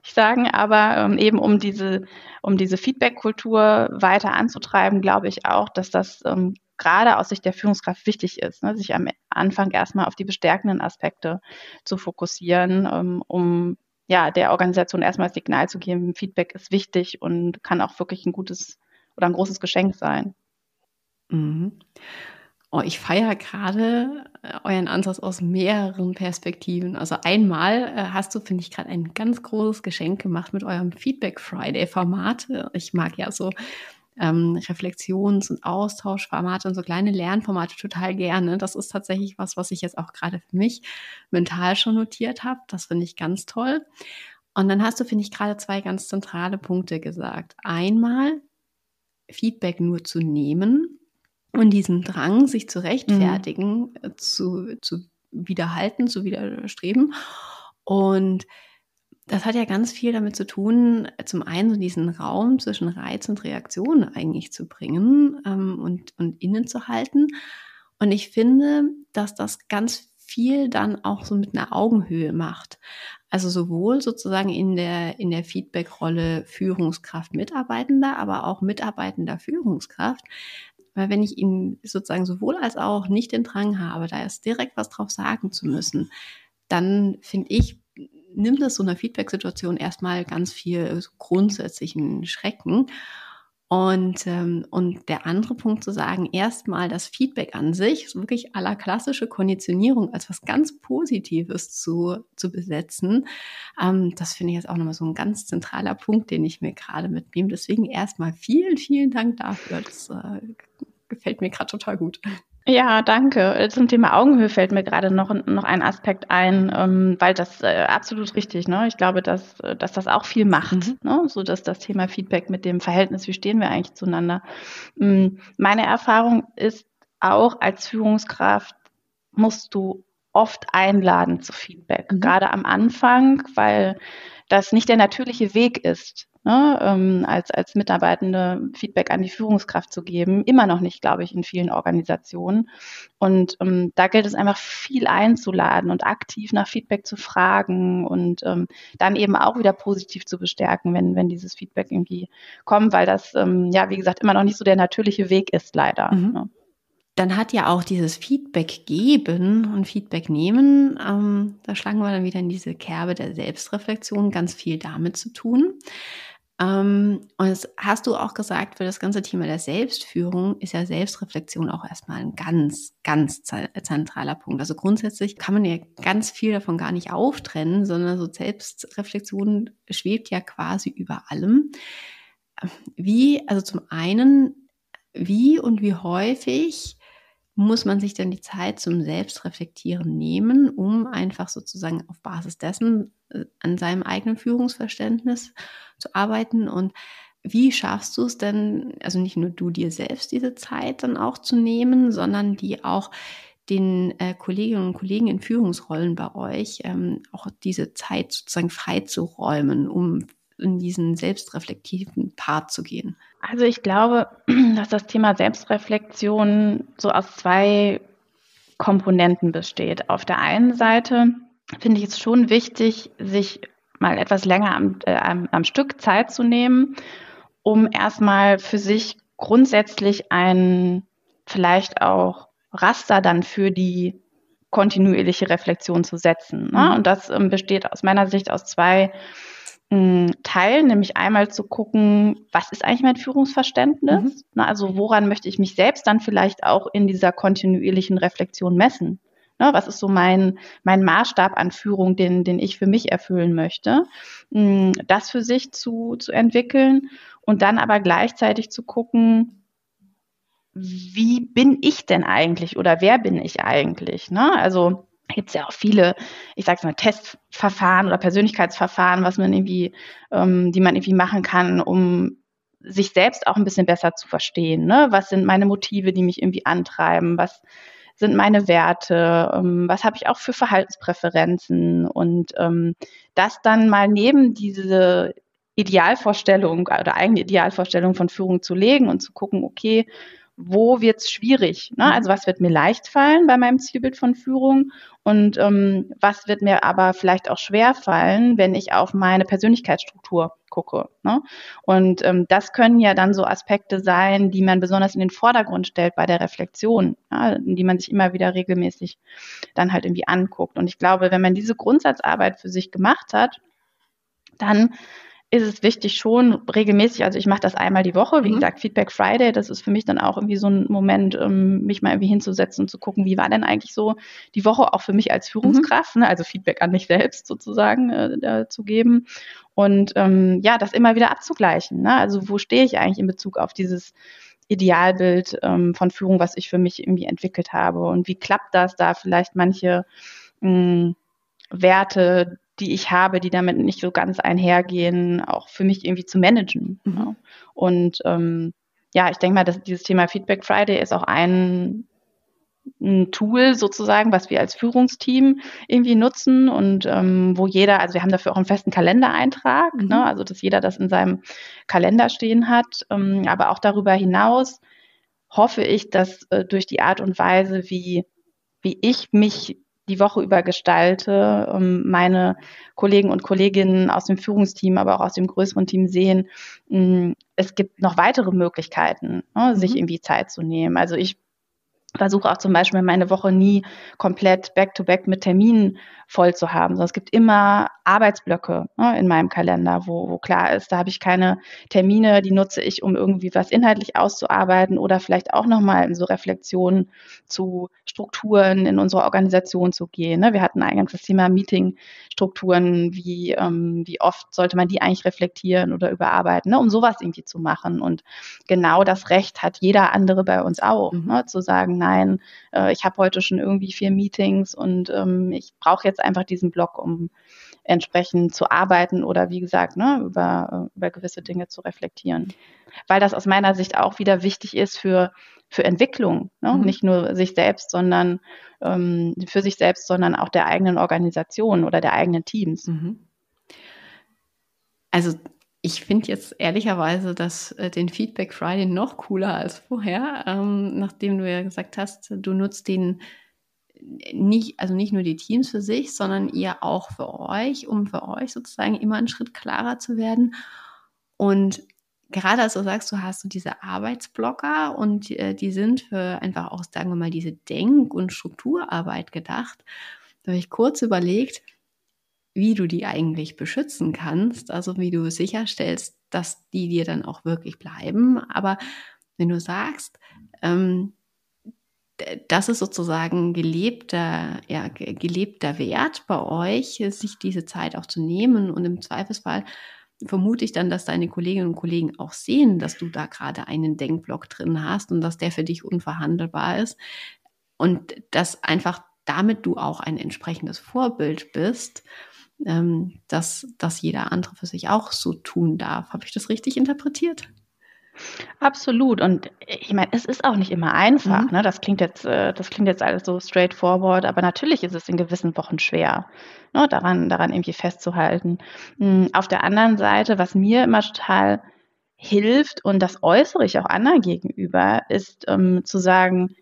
Speaker 3: Ich sage aber ähm, eben, um diese, um diese Feedback-Kultur weiter anzutreiben, glaube ich auch, dass das ähm, gerade aus Sicht der Führungskraft wichtig ist, ne, sich am Anfang erstmal auf die bestärkenden Aspekte zu fokussieren, ähm, um ja, der Organisation erstmal das Signal zu geben, Feedback ist wichtig und kann auch wirklich ein gutes oder ein großes Geschenk sein.
Speaker 2: Mhm. Oh, ich feiere gerade äh, euren Ansatz aus mehreren Perspektiven. Also einmal äh, hast du, finde ich, gerade ein ganz großes Geschenk gemacht mit eurem Feedback Friday Format. Ich mag ja so ähm, Reflexions- und Austauschformate und so kleine Lernformate total gerne. Das ist tatsächlich was, was ich jetzt auch gerade für mich mental schon notiert habe. Das finde ich ganz toll. Und dann hast du, finde ich, gerade zwei ganz zentrale Punkte gesagt. Einmal Feedback nur zu nehmen und diesen Drang, sich zu rechtfertigen, mhm. zu, zu widerhalten, zu widerstreben. Und das hat ja ganz viel damit zu tun, zum einen so diesen Raum zwischen Reiz und Reaktion eigentlich zu bringen ähm, und, und innezuhalten. Und ich finde, dass das ganz viel dann auch so mit einer Augenhöhe macht. Also sowohl sozusagen in der, in der Feedback-Rolle Führungskraft Mitarbeitender, aber auch Mitarbeitender Führungskraft. Weil wenn ich ihm sozusagen sowohl als auch nicht den Drang habe, da erst direkt was drauf sagen zu müssen, dann finde ich, nimmt es so einer Feedback-Situation erstmal ganz viel so grundsätzlichen Schrecken. Und, ähm, und der andere Punkt zu sagen, erstmal das Feedback an sich, so wirklich aller klassische Konditionierung als was ganz Positives zu, zu besetzen, ähm, das finde ich jetzt auch nochmal so ein ganz zentraler Punkt, den ich mir gerade mitnehme. Deswegen erstmal vielen, vielen Dank dafür. Das äh, gefällt mir gerade total gut.
Speaker 3: Ja, danke. Zum Thema Augenhöhe fällt mir gerade noch, noch ein Aspekt ein, ähm, weil das äh, absolut richtig, ne? Ich glaube, dass, äh, dass das auch viel macht, mhm. ne? So dass das Thema Feedback mit dem Verhältnis, wie stehen wir eigentlich zueinander. Ähm, meine Erfahrung ist auch als Führungskraft musst du oft einladen zu Feedback, mhm. gerade am Anfang, weil das nicht der natürliche Weg ist ne, ähm, als, als Mitarbeitende Feedback an die Führungskraft zu geben. Immer noch nicht, glaube ich, in vielen Organisationen. Und ähm, da gilt es einfach viel einzuladen und aktiv nach Feedback zu fragen und ähm, dann eben auch wieder positiv zu bestärken, wenn, wenn dieses Feedback irgendwie kommt, weil das, ähm, ja, wie gesagt, immer noch nicht so der natürliche Weg ist, leider. Mhm. Ne?
Speaker 2: dann hat ja auch dieses Feedback geben und Feedback nehmen, ähm, da schlagen wir dann wieder in diese Kerbe der Selbstreflexion ganz viel damit zu tun. Ähm, und das hast du auch gesagt, für das ganze Thema der Selbstführung ist ja Selbstreflexion auch erstmal ein ganz, ganz zentraler Punkt. Also grundsätzlich kann man ja ganz viel davon gar nicht auftrennen, sondern so Selbstreflexion schwebt ja quasi über allem. Wie, also zum einen, wie und wie häufig muss man sich dann die Zeit zum Selbstreflektieren nehmen, um einfach sozusagen auf Basis dessen äh, an seinem eigenen Führungsverständnis zu arbeiten? Und wie schaffst du es denn, also nicht nur du dir selbst diese Zeit dann auch zu nehmen, sondern die auch den äh, Kolleginnen und Kollegen in Führungsrollen bei euch ähm, auch diese Zeit sozusagen freizuräumen, um in diesen selbstreflektiven Part zu gehen?
Speaker 3: Also ich glaube, *clears throat* dass das Thema Selbstreflexion so aus zwei Komponenten besteht. Auf der einen Seite finde ich es schon wichtig, sich mal etwas länger am, äh, am, am Stück Zeit zu nehmen, um erstmal für sich grundsätzlich ein vielleicht auch Raster dann für die kontinuierliche Reflexion zu setzen. Ne? Mhm. Und das ähm, besteht aus meiner Sicht aus zwei Teil, nämlich einmal zu gucken, was ist eigentlich mein Führungsverständnis? Mhm. Na, also woran möchte ich mich selbst dann vielleicht auch in dieser kontinuierlichen Reflexion messen? Na, was ist so mein, mein Maßstab an Führung, den, den ich für mich erfüllen möchte? Das für sich zu, zu entwickeln und dann aber gleichzeitig zu gucken, wie bin ich denn eigentlich oder wer bin ich eigentlich? Ne? Also gibt es ja auch viele, ich sag's mal, Testverfahren oder Persönlichkeitsverfahren, was man irgendwie, ähm, die man irgendwie machen kann, um sich selbst auch ein bisschen besser zu verstehen. Ne? Was sind meine Motive, die mich irgendwie antreiben? Was sind meine Werte? Ähm, was habe ich auch für Verhaltenspräferenzen? Und ähm, das dann mal neben diese Idealvorstellung oder eigene Idealvorstellung von Führung zu legen und zu gucken, okay, wo wird es schwierig? Ne? Mhm. Also was wird mir leicht fallen bei meinem Zielbild von Führung und ähm, was wird mir aber vielleicht auch schwer fallen, wenn ich auf meine Persönlichkeitsstruktur gucke. Ne? Und ähm, das können ja dann so Aspekte sein, die man besonders in den Vordergrund stellt bei der Reflexion, ja, die man sich immer wieder regelmäßig dann halt irgendwie anguckt. Und ich glaube, wenn man diese Grundsatzarbeit für sich gemacht hat, dann ist es wichtig schon regelmäßig, also ich mache das einmal die Woche, wie mhm. gesagt, Feedback Friday, das ist für mich dann auch irgendwie so ein Moment, um mich mal irgendwie hinzusetzen und zu gucken, wie war denn eigentlich so die Woche auch für mich als Führungskraft, mhm. ne, also Feedback an mich selbst sozusagen äh, zu geben und ähm, ja, das immer wieder abzugleichen. Ne? Also wo stehe ich eigentlich in Bezug auf dieses Idealbild ähm, von Führung, was ich für mich irgendwie entwickelt habe und wie klappt das da vielleicht manche mh, hm, Werte, die ich habe, die damit nicht so ganz einhergehen, auch für mich irgendwie zu managen. Mhm. Ja. Und ähm, ja, ich denke mal, dass dieses Thema Feedback Friday ist auch ein, ein Tool sozusagen, was wir als Führungsteam irgendwie nutzen und ähm, wo jeder, also wir haben dafür auch einen festen Kalendereintrag, mhm. ne, also dass jeder das in seinem Kalender stehen hat, ähm, aber auch darüber hinaus hoffe ich, dass äh, durch die Art und Weise, wie wie ich mich die Woche über gestalte, ähm, meine Kollegen und Kolleginnen aus dem Führungsteam, aber auch aus dem größeren Team sehen, mm, es gibt noch weitere Möglichkeiten, ne, sich mhm. irgendwie Zeit zu nehmen. Also ich versuche auch zum Beispiel meine Woche nie komplett back-to-back -back mit Terminen voll zu haben, sondern es gibt immer Arbeitsblöcke ne, in meinem Kalender, wo, wo klar ist, da habe ich keine Termine, die nutze ich, um irgendwie was inhaltlich auszuarbeiten oder vielleicht auch nochmal in so Reflexionen zu Strukturen in unserer Organisation zu gehen. Ne. Wir hatten eingangs das Thema Meetingstrukturen, wie, ähm, wie oft sollte man die eigentlich reflektieren oder überarbeiten, ne, um sowas irgendwie zu machen. Und genau das Recht hat jeder andere bei uns auch, mhm. ne, zu sagen, nein, äh, ich habe heute schon irgendwie vier Meetings und ähm, ich brauche jetzt einfach diesen Block, um entsprechend zu arbeiten oder wie gesagt, ne, über, über gewisse Dinge zu reflektieren. Weil das aus meiner Sicht auch wieder wichtig ist für, für Entwicklung, ne? Mhm. nicht nur sich selbst, sondern ähm, für sich selbst, sondern auch der eigenen Organisation oder der eigenen Teams. Mhm.
Speaker 2: Also ich finde jetzt ehrlicherweise dass äh, den Feedback Friday noch cooler als vorher, ähm, nachdem du ja gesagt hast, du nutzt den nicht, also nicht nur die Teams für sich, sondern ihr auch für euch, um für euch sozusagen immer einen Schritt klarer zu werden. Und gerade als du sagst, du hast so diese Arbeitsblocker und äh, die sind für einfach auch, sagen wir mal, diese Denk- und Strukturarbeit gedacht, da habe ich kurz überlegt, wie du die eigentlich beschützen kannst, also wie du sicherstellst, dass die dir dann auch wirklich bleiben. Aber wenn du sagst, ähm, das ist sozusagen gelebter, ja, gelebter Wert bei euch, sich diese Zeit auch zu nehmen und im Zweifelsfall vermute ich dann, dass deine Kolleginnen und Kollegen auch sehen, dass du da gerade einen Denkblock drin hast und dass der für dich unverhandelbar ist und dass einfach damit du auch ein entsprechendes Vorbild bist ähm, dass das jeder andere für sich auch so tun darf. Habe ich das richtig interpretiert?
Speaker 3: Absolut. Und ich meine, es ist auch nicht immer einfach. Mhm. Ne? Das klingt jetzt, äh, das klingt jetzt alles so straightforward, aber natürlich ist es in gewissen Wochen schwer, ne? daran, daran irgendwie festzuhalten. Mhm. Auf der anderen Seite, was mir immer total hilft und das äußere ich auch anderen gegenüber, ist ähm, zu sagen,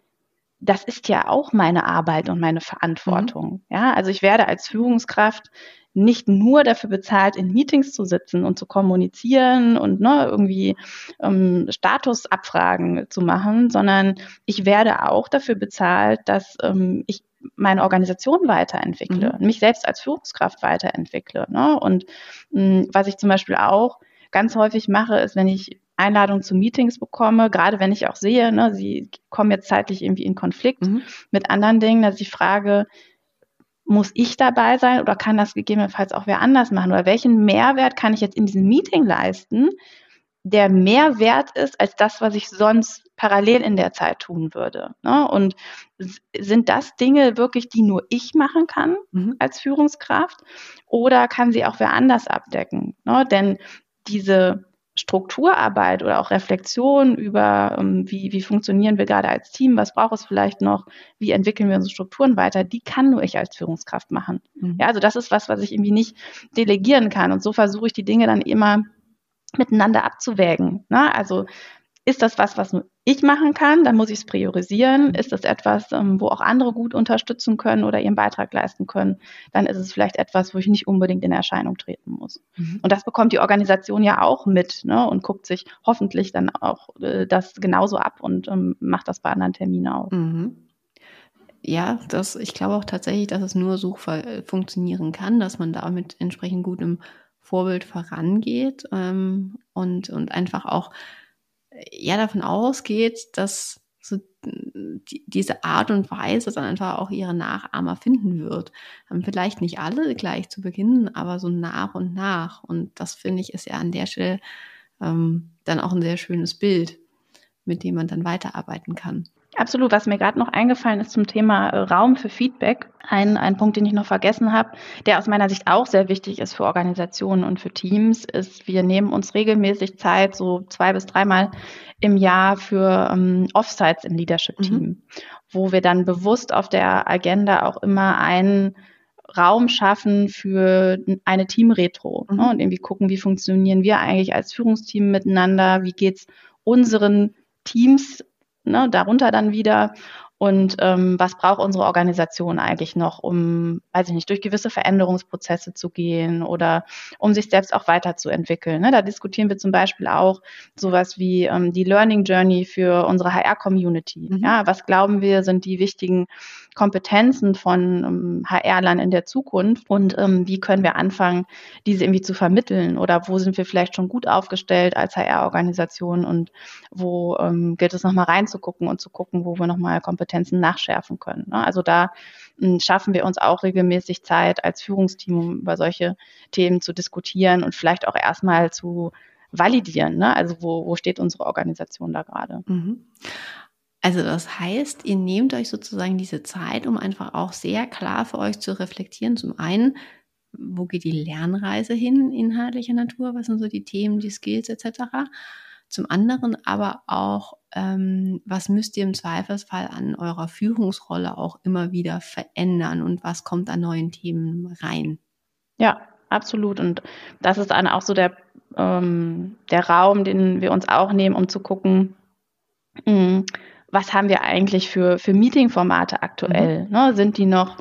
Speaker 3: das ist ja auch meine Arbeit und meine Verantwortung. Mhm. Ja, also ich werde als Führungskraft nicht nur dafür bezahlt, in Meetings zu sitzen und zu kommunizieren und ne, irgendwie ähm, Statusabfragen zu machen, sondern ich werde auch dafür bezahlt, dass ähm, ich meine Organisation weiterentwickle, mhm. mich selbst als Führungskraft weiterentwickle. Ne? Und mh, hm, was ich zum Beispiel auch ganz häufig mache, ist, wenn ich Einladungen zu Meetings bekomme, gerade wenn ich auch sehe, ne, sie kommen jetzt zeitlich irgendwie in Konflikt mhm. mit anderen Dingen, dass ich frage, muss ich dabei sein oder kann das gegebenenfalls auch wer anders machen? Oder welchen Mehrwert kann ich jetzt in diesem Meeting leisten, der mehr wert ist als das, was ich sonst parallel in der Zeit tun würde? Ne? Und sind das Dinge wirklich, die nur ich machen kann mhm. als Führungskraft? Oder kann sie auch wer anders abdecken? Ne? Denn diese Strukturarbeit oder auch Reflexion über, ähm, wie, wie funktionieren wir gerade als Team, was braucht es vielleicht noch, wie entwickeln wir unsere Strukturen weiter, die kann nur ich als Führungskraft machen. Mhm. Ja, also das ist was, was ich irgendwie nicht delegieren kann. Und so versuche ich die Dinge dann immer miteinander abzuwägen. Ne? Also ist das was, was nur ich machen kann, dann muss ich es priorisieren. Ist das etwas, ähm, wo auch andere gut unterstützen können oder ihren Beitrag leisten können, dann ist es vielleicht etwas, wo ich nicht unbedingt in Erscheinung treten muss. Mhm. Und das bekommt die Organisation ja auch mit ne, und guckt sich hoffentlich dann auch äh, das genauso ab und ähm, macht das bei anderen Terminen auch. Mhm.
Speaker 2: Ja, das, ich glaube auch tatsächlich, dass es nur so funktionieren kann, dass man damit entsprechend gut im Vorbild vorangeht ähm, und, und einfach auch ja davon ausgeht, dass so die, diese Art und Weise dann einfach auch ihre Nachahmer finden wird. Ähm, vielleicht nicht alle gleich zu Beginn, aber so nach und nach. Und das finde ich ist ja an der Stelle ähm, dann auch ein sehr schönes Bild, mit dem man dann weiterarbeiten kann.
Speaker 3: Absolut. Was mir gerade noch eingefallen ist zum Thema äh, Raum für Feedback, ein, ein Punkt, den ich noch vergessen habe, der aus meiner Sicht auch sehr wichtig ist für Organisationen und für Teams, ist, wir nehmen uns regelmäßig Zeit, so zwei bis dreimal im Jahr für ähm, Offsites im Leadership-Team, mhm. wo wir dann bewusst auf der Agenda auch immer einen Raum schaffen für eine Team-Retro mhm. ne, und irgendwie gucken, wie funktionieren wir eigentlich als Führungsteam miteinander, wie geht's unseren Teams ne, darunter dann wieder und ähm, was braucht unsere Organisation eigentlich noch, um, weiß ich nicht, durch gewisse Veränderungsprozesse zu gehen oder um sich selbst auch weiterzuentwickeln. Ne? Da diskutieren wir zum Beispiel auch sowas wie ähm, die Learning Journey für unsere HR-Community. Mhm. Ja, was glauben wir, sind die wichtigen Kompetenzen von ähm, HR-Lern in der Zukunft und ähm, wie können wir anfangen, diese irgendwie zu vermitteln oder wo sind wir vielleicht schon gut aufgestellt als HR-Organisation und wo ähm, gilt es nochmal reinzugucken und zu gucken, wo wir nochmal Kompetenzen nachschärfen können. Ne? Also da ähm, schaffen wir uns auch regelmäßig Zeit als Führungsteam, um über solche Themen zu diskutieren und vielleicht auch erstmal zu validieren. Ne? Also wo, wo steht unsere Organisation da gerade? Mhm.
Speaker 2: Also das heißt, ihr nehmt euch sozusagen diese Zeit, um einfach auch sehr klar für euch zu reflektieren. Zum einen, wo geht die Lernreise hin, inhaltlicher Natur, was sind so die Themen, die Skills etc. Zum anderen aber auch, ähm, was müsst ihr im Zweifelsfall an eurer Führungsrolle auch immer wieder verändern und was kommt an neuen Themen rein?
Speaker 3: Ja, absolut. Und das ist dann auch so der, ähm, der Raum, den wir uns auch nehmen, um zu gucken, mh, hm, was haben wir eigentlich für, für Meeting-Formate aktuell? Mhm. Ne? Sind die noch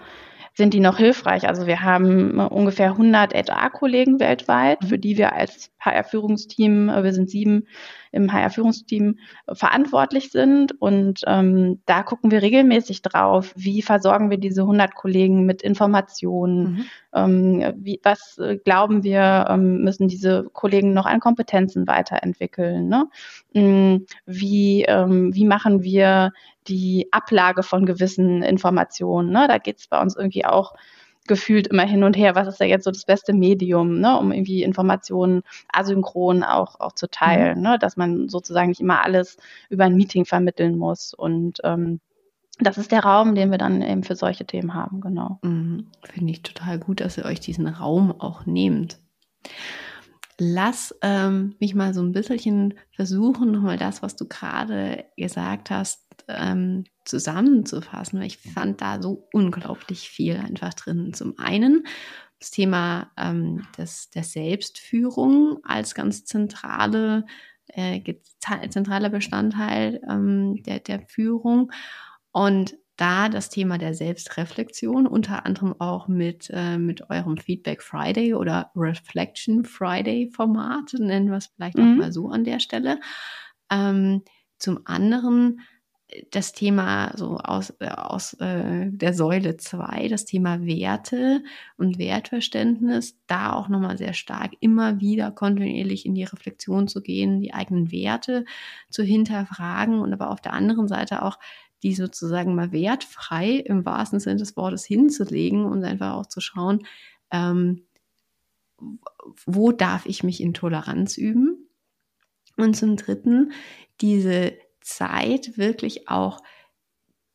Speaker 3: sind die noch hilfreich. Also wir haben äh, ungefähr 100 HR-Kollegen weltweit, für die wir als HR-Führungsteam, äh, wir sind sieben im HR-Führungsteam, äh, verantwortlich sind. Und ähm, da gucken wir regelmäßig drauf, wie versorgen wir diese 100 Kollegen mit Informationen, mhm. ähm, wie, was glauben wir, ähm, müssen diese Kollegen noch an Kompetenzen weiterentwickeln. Ne? Mm, wie, ähm, wie machen wir die Ablage von gewissen Informationen. Ne? Da geht es bei uns irgendwie auch gefühlt immer hin und her, was ist da jetzt so das beste Medium, ne, um irgendwie Informationen asynchron auch, auch zu teilen, mhm. ne, dass man sozusagen nicht immer alles über ein Meeting vermitteln muss. Und ähm, das ist der Raum, den wir dann eben für solche Themen haben, genau.
Speaker 2: Mhm. Finde ich total gut, dass ihr euch diesen Raum auch nehmt lass ähm, mich mal so ein bisschen versuchen, nochmal das, was du gerade gesagt hast, ähm, zusammenzufassen, weil ich fand da so unglaublich viel einfach drin. Zum einen das Thema ähm, des, der Selbstführung als ganz zentrale, äh, zentraler Bestandteil ähm, der, der Führung und da das Thema der Selbstreflexion, unter anderem auch mit, äh, mit eurem Feedback Friday oder Reflection Friday Format, nennen wir es vielleicht mhm. auch mal so an der Stelle. Ähm, zum anderen das Thema so aus, äh, aus äh, der Säule 2, das Thema Werte und Wertverständnis, da auch nochmal sehr stark immer wieder kontinuierlich in die Reflexion zu gehen, die eigenen Werte zu hinterfragen und aber auf der anderen Seite auch die sozusagen mal wertfrei im wahrsten Sinne des Wortes hinzulegen und einfach auch zu schauen, ähm, wo darf ich mich in Toleranz üben? Und zum Dritten, diese Zeit wirklich auch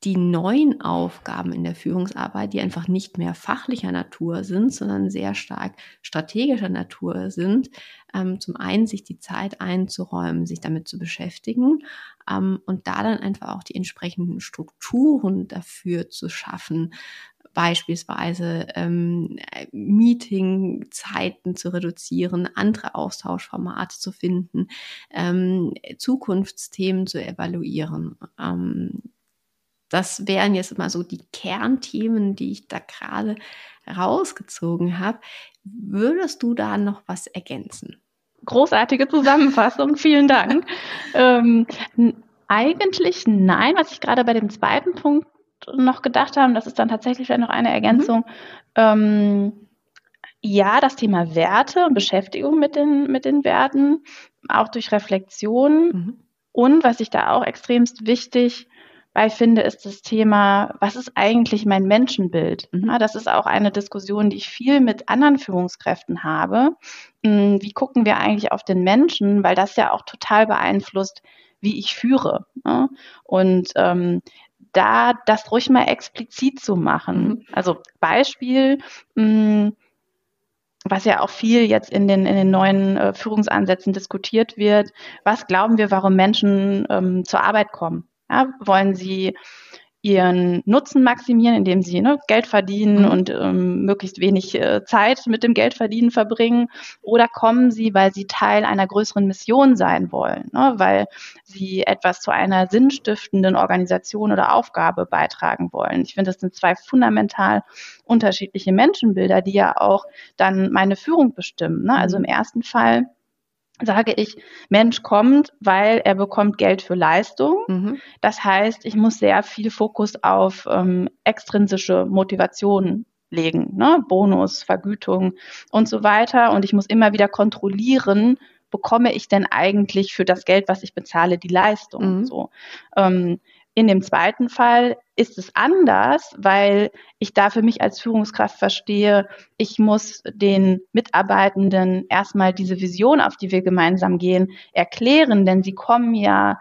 Speaker 2: die neuen Aufgaben in der Führungsarbeit, die einfach nicht mehr fachlicher Natur sind, sondern sehr stark strategischer Natur sind, ähm, zum einen sich die Zeit einzuräumen, sich damit zu beschäftigen ähm, und da dann einfach auch die entsprechenden Strukturen dafür zu schaffen, beispielsweise ähm, Meetingzeiten zu reduzieren, andere Austauschformate zu finden, ähm, Zukunftsthemen zu evaluieren. Ähm, das wären jetzt immer so die Kernthemen, die ich da gerade rausgezogen habe. Würdest du da noch was ergänzen?
Speaker 3: Großartige Zusammenfassung, *laughs* vielen Dank. ähm, eigentlich nein, was ich gerade bei dem zweiten Punkt noch gedacht habe, das ist dann tatsächlich vielleicht noch eine Ergänzung. Mhm. Ähm, ja, das Thema Werte und Beschäftigung mit den, mit den Werten, auch durch Reflexion. Mhm. Und was ich da auch extremst wichtig bei finde, ist das Thema, was ist eigentlich mein Menschenbild? Mhm. Ja, das ist auch eine Diskussion, die ich viel mit anderen Führungskräften habe. Hm, wie gucken wir eigentlich auf den Menschen? Weil das ja auch total beeinflusst, wie ich führe. Und ähm, da das ruhig mal explizit zu machen. Mhm. Also Beispiel, mh, hm, was ja auch viel jetzt in den, in den neuen äh, Führungsansätzen diskutiert wird. Was glauben wir, warum Menschen ähm, zur Arbeit kommen? Ja, wollen sie ihren Nutzen maximieren, indem sie ne, Geld verdienen mhm. und ähm, möglichst wenig äh, Zeit mit dem Geldverdienen verbringen? Oder kommen sie, weil sie Teil einer größeren Mission sein wollen, ne, weil sie etwas zu einer sinnstiftenden Organisation oder Aufgabe beitragen wollen? Ich finde, das sind zwei fundamental unterschiedliche Menschenbilder, die ja auch dann meine Führung bestimmen. Ne? Also mhm. im ersten Fall sage ich, Mensch kommt, weil er bekommt Geld für Leistung. Mhm. Das heißt, ich muss sehr viel Fokus auf ähm, extrinsische Motivation legen, ne? Bonus, Vergütung und so weiter. Und ich muss immer wieder kontrollieren, bekomme ich denn eigentlich für das Geld, was ich bezahle, die Leistung? Mhm. So. Ähm, in dem zweiten Fall ist es anders, weil ich da für mich als Führungskraft verstehe, ich muss den Mitarbeitenden erstmal diese Vision, auf die wir gemeinsam gehen, erklären, denn sie kommen ja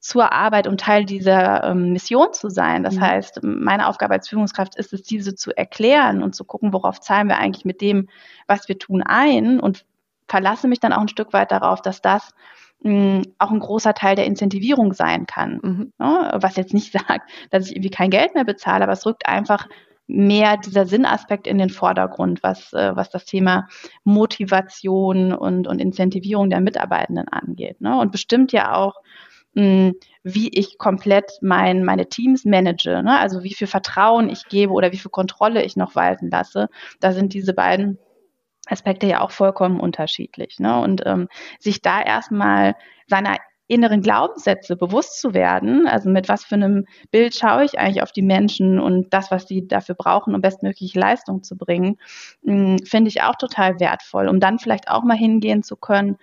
Speaker 3: zur Arbeit und Teil dieser ähm, Mission zu sein. Das mhm. heißt, meine Aufgabe als Führungskraft ist es, diese zu erklären und zu gucken, worauf zahlen wir eigentlich mit dem, was wir tun, ein und verlasse mich dann auch ein Stück weit darauf, dass das auch ein großer Teil der Incentivierung sein kann. Mhm. Ne? was jetzt nicht *laughs* sagt, dass ich irgendwie kein Geld mehr bezahle, aber es rückt einfach mehr dieser Sinnaspekt in den Vordergrund, was, äh, was das Thema Motivation und, und Incentivierung der Mitarbeitenden angeht. Ne? Und bestimmt ja auch, mh, wie ich komplett mein, meine Teams manage, ne? also wie viel Vertrauen ich gebe oder wie viel Kontrolle ich noch walten lasse. Da sind diese beiden Aspekte ja auch vollkommen unterschiedlich. Ne? Und ähm, sich da erstmal seiner inneren Glaubenssätze bewusst zu werden, also mit was für einem Bild schaue ich eigentlich auf die Menschen und das, was sie dafür brauchen, um bestmögliche Leistung zu bringen, hm, finde ich auch total wertvoll, um dann vielleicht auch mal hingehen zu können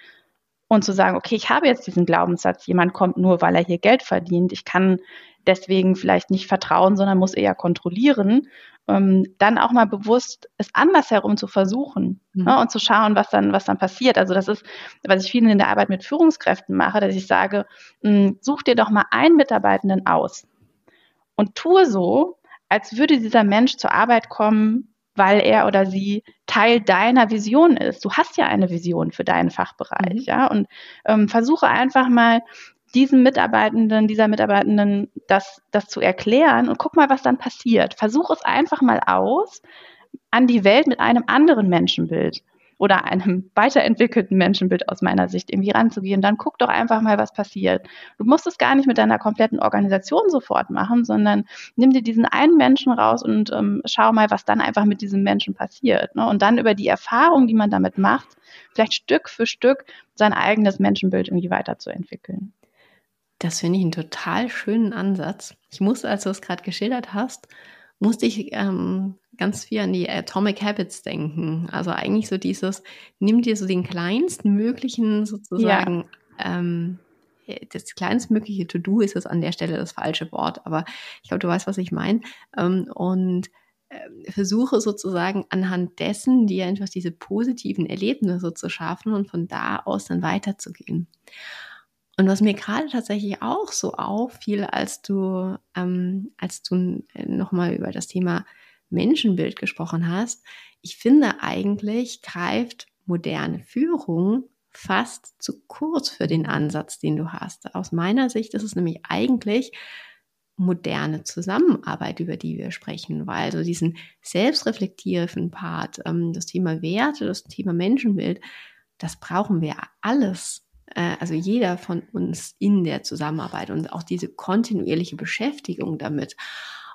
Speaker 3: und zu sagen, okay, ich habe jetzt diesen Glaubenssatz, jemand kommt nur, weil er hier Geld verdient, ich kann deswegen vielleicht nicht vertrauen, sondern muss eher kontrollieren ähm, dann auch mal bewusst es andersherum zu versuchen mhm. ne, und zu schauen, was dann, was dann passiert. Also das ist, was ich vielen in der Arbeit mit Führungskräften mache, dass ich sage, mh, hm, such dir doch mal einen Mitarbeitenden aus und tue so, als würde dieser Mensch zur Arbeit kommen, weil er oder sie Teil deiner Vision ist. Du hast ja eine Vision für deinen Fachbereich, mhm. ja, und ähm, versuche einfach mal diesen Mitarbeitenden, dieser Mitarbeitenden das, das zu erklären und guck mal, was dann passiert. Versuch es einfach mal aus an die Welt mit einem anderen Menschenbild oder einem weiterentwickelten Menschenbild aus meiner Sicht irgendwie ranzugehen, dann guck doch einfach mal, was passiert. Du musst es gar nicht mit deiner kompletten Organisation sofort machen, sondern nimm dir diesen einen Menschen raus und ähm, schau mal, was dann einfach mit diesem Menschen passiert. Ne? Und dann über die Erfahrung, die man damit macht, vielleicht Stück für Stück sein eigenes Menschenbild irgendwie weiterzuentwickeln.
Speaker 2: Das finde ich einen total schönen Ansatz. Ich musste, als du es gerade geschildert hast, musste ich ähm, ganz viel an die Atomic Habits denken. Also eigentlich so dieses, nimm dir so den kleinsten möglichen sozusagen, ja. ähm, das kleinstmögliche To-Do ist es an der Stelle das falsche Wort, aber ich glaube, du weißt, was ich meine. Ähm, und äh, versuche sozusagen anhand dessen dir einfach diese positiven Erlebnisse zu schaffen und von da aus dann weiterzugehen. Und was mir gerade tatsächlich auch so auffiel, als du, ähm, als du äh, nochmal über das Thema Menschenbild gesprochen hast, ich finde eigentlich greift moderne Führung fast zu kurz für den Ansatz, den du hast. Aus meiner Sicht ist es nämlich eigentlich moderne Zusammenarbeit, über die wir sprechen, weil so diesen selbstreflektierenden Part, ähm, das Thema Werte, das Thema Menschenbild, das brauchen wir alles also jeder von uns in der Zusammenarbeit und auch diese kontinuierliche Beschäftigung damit.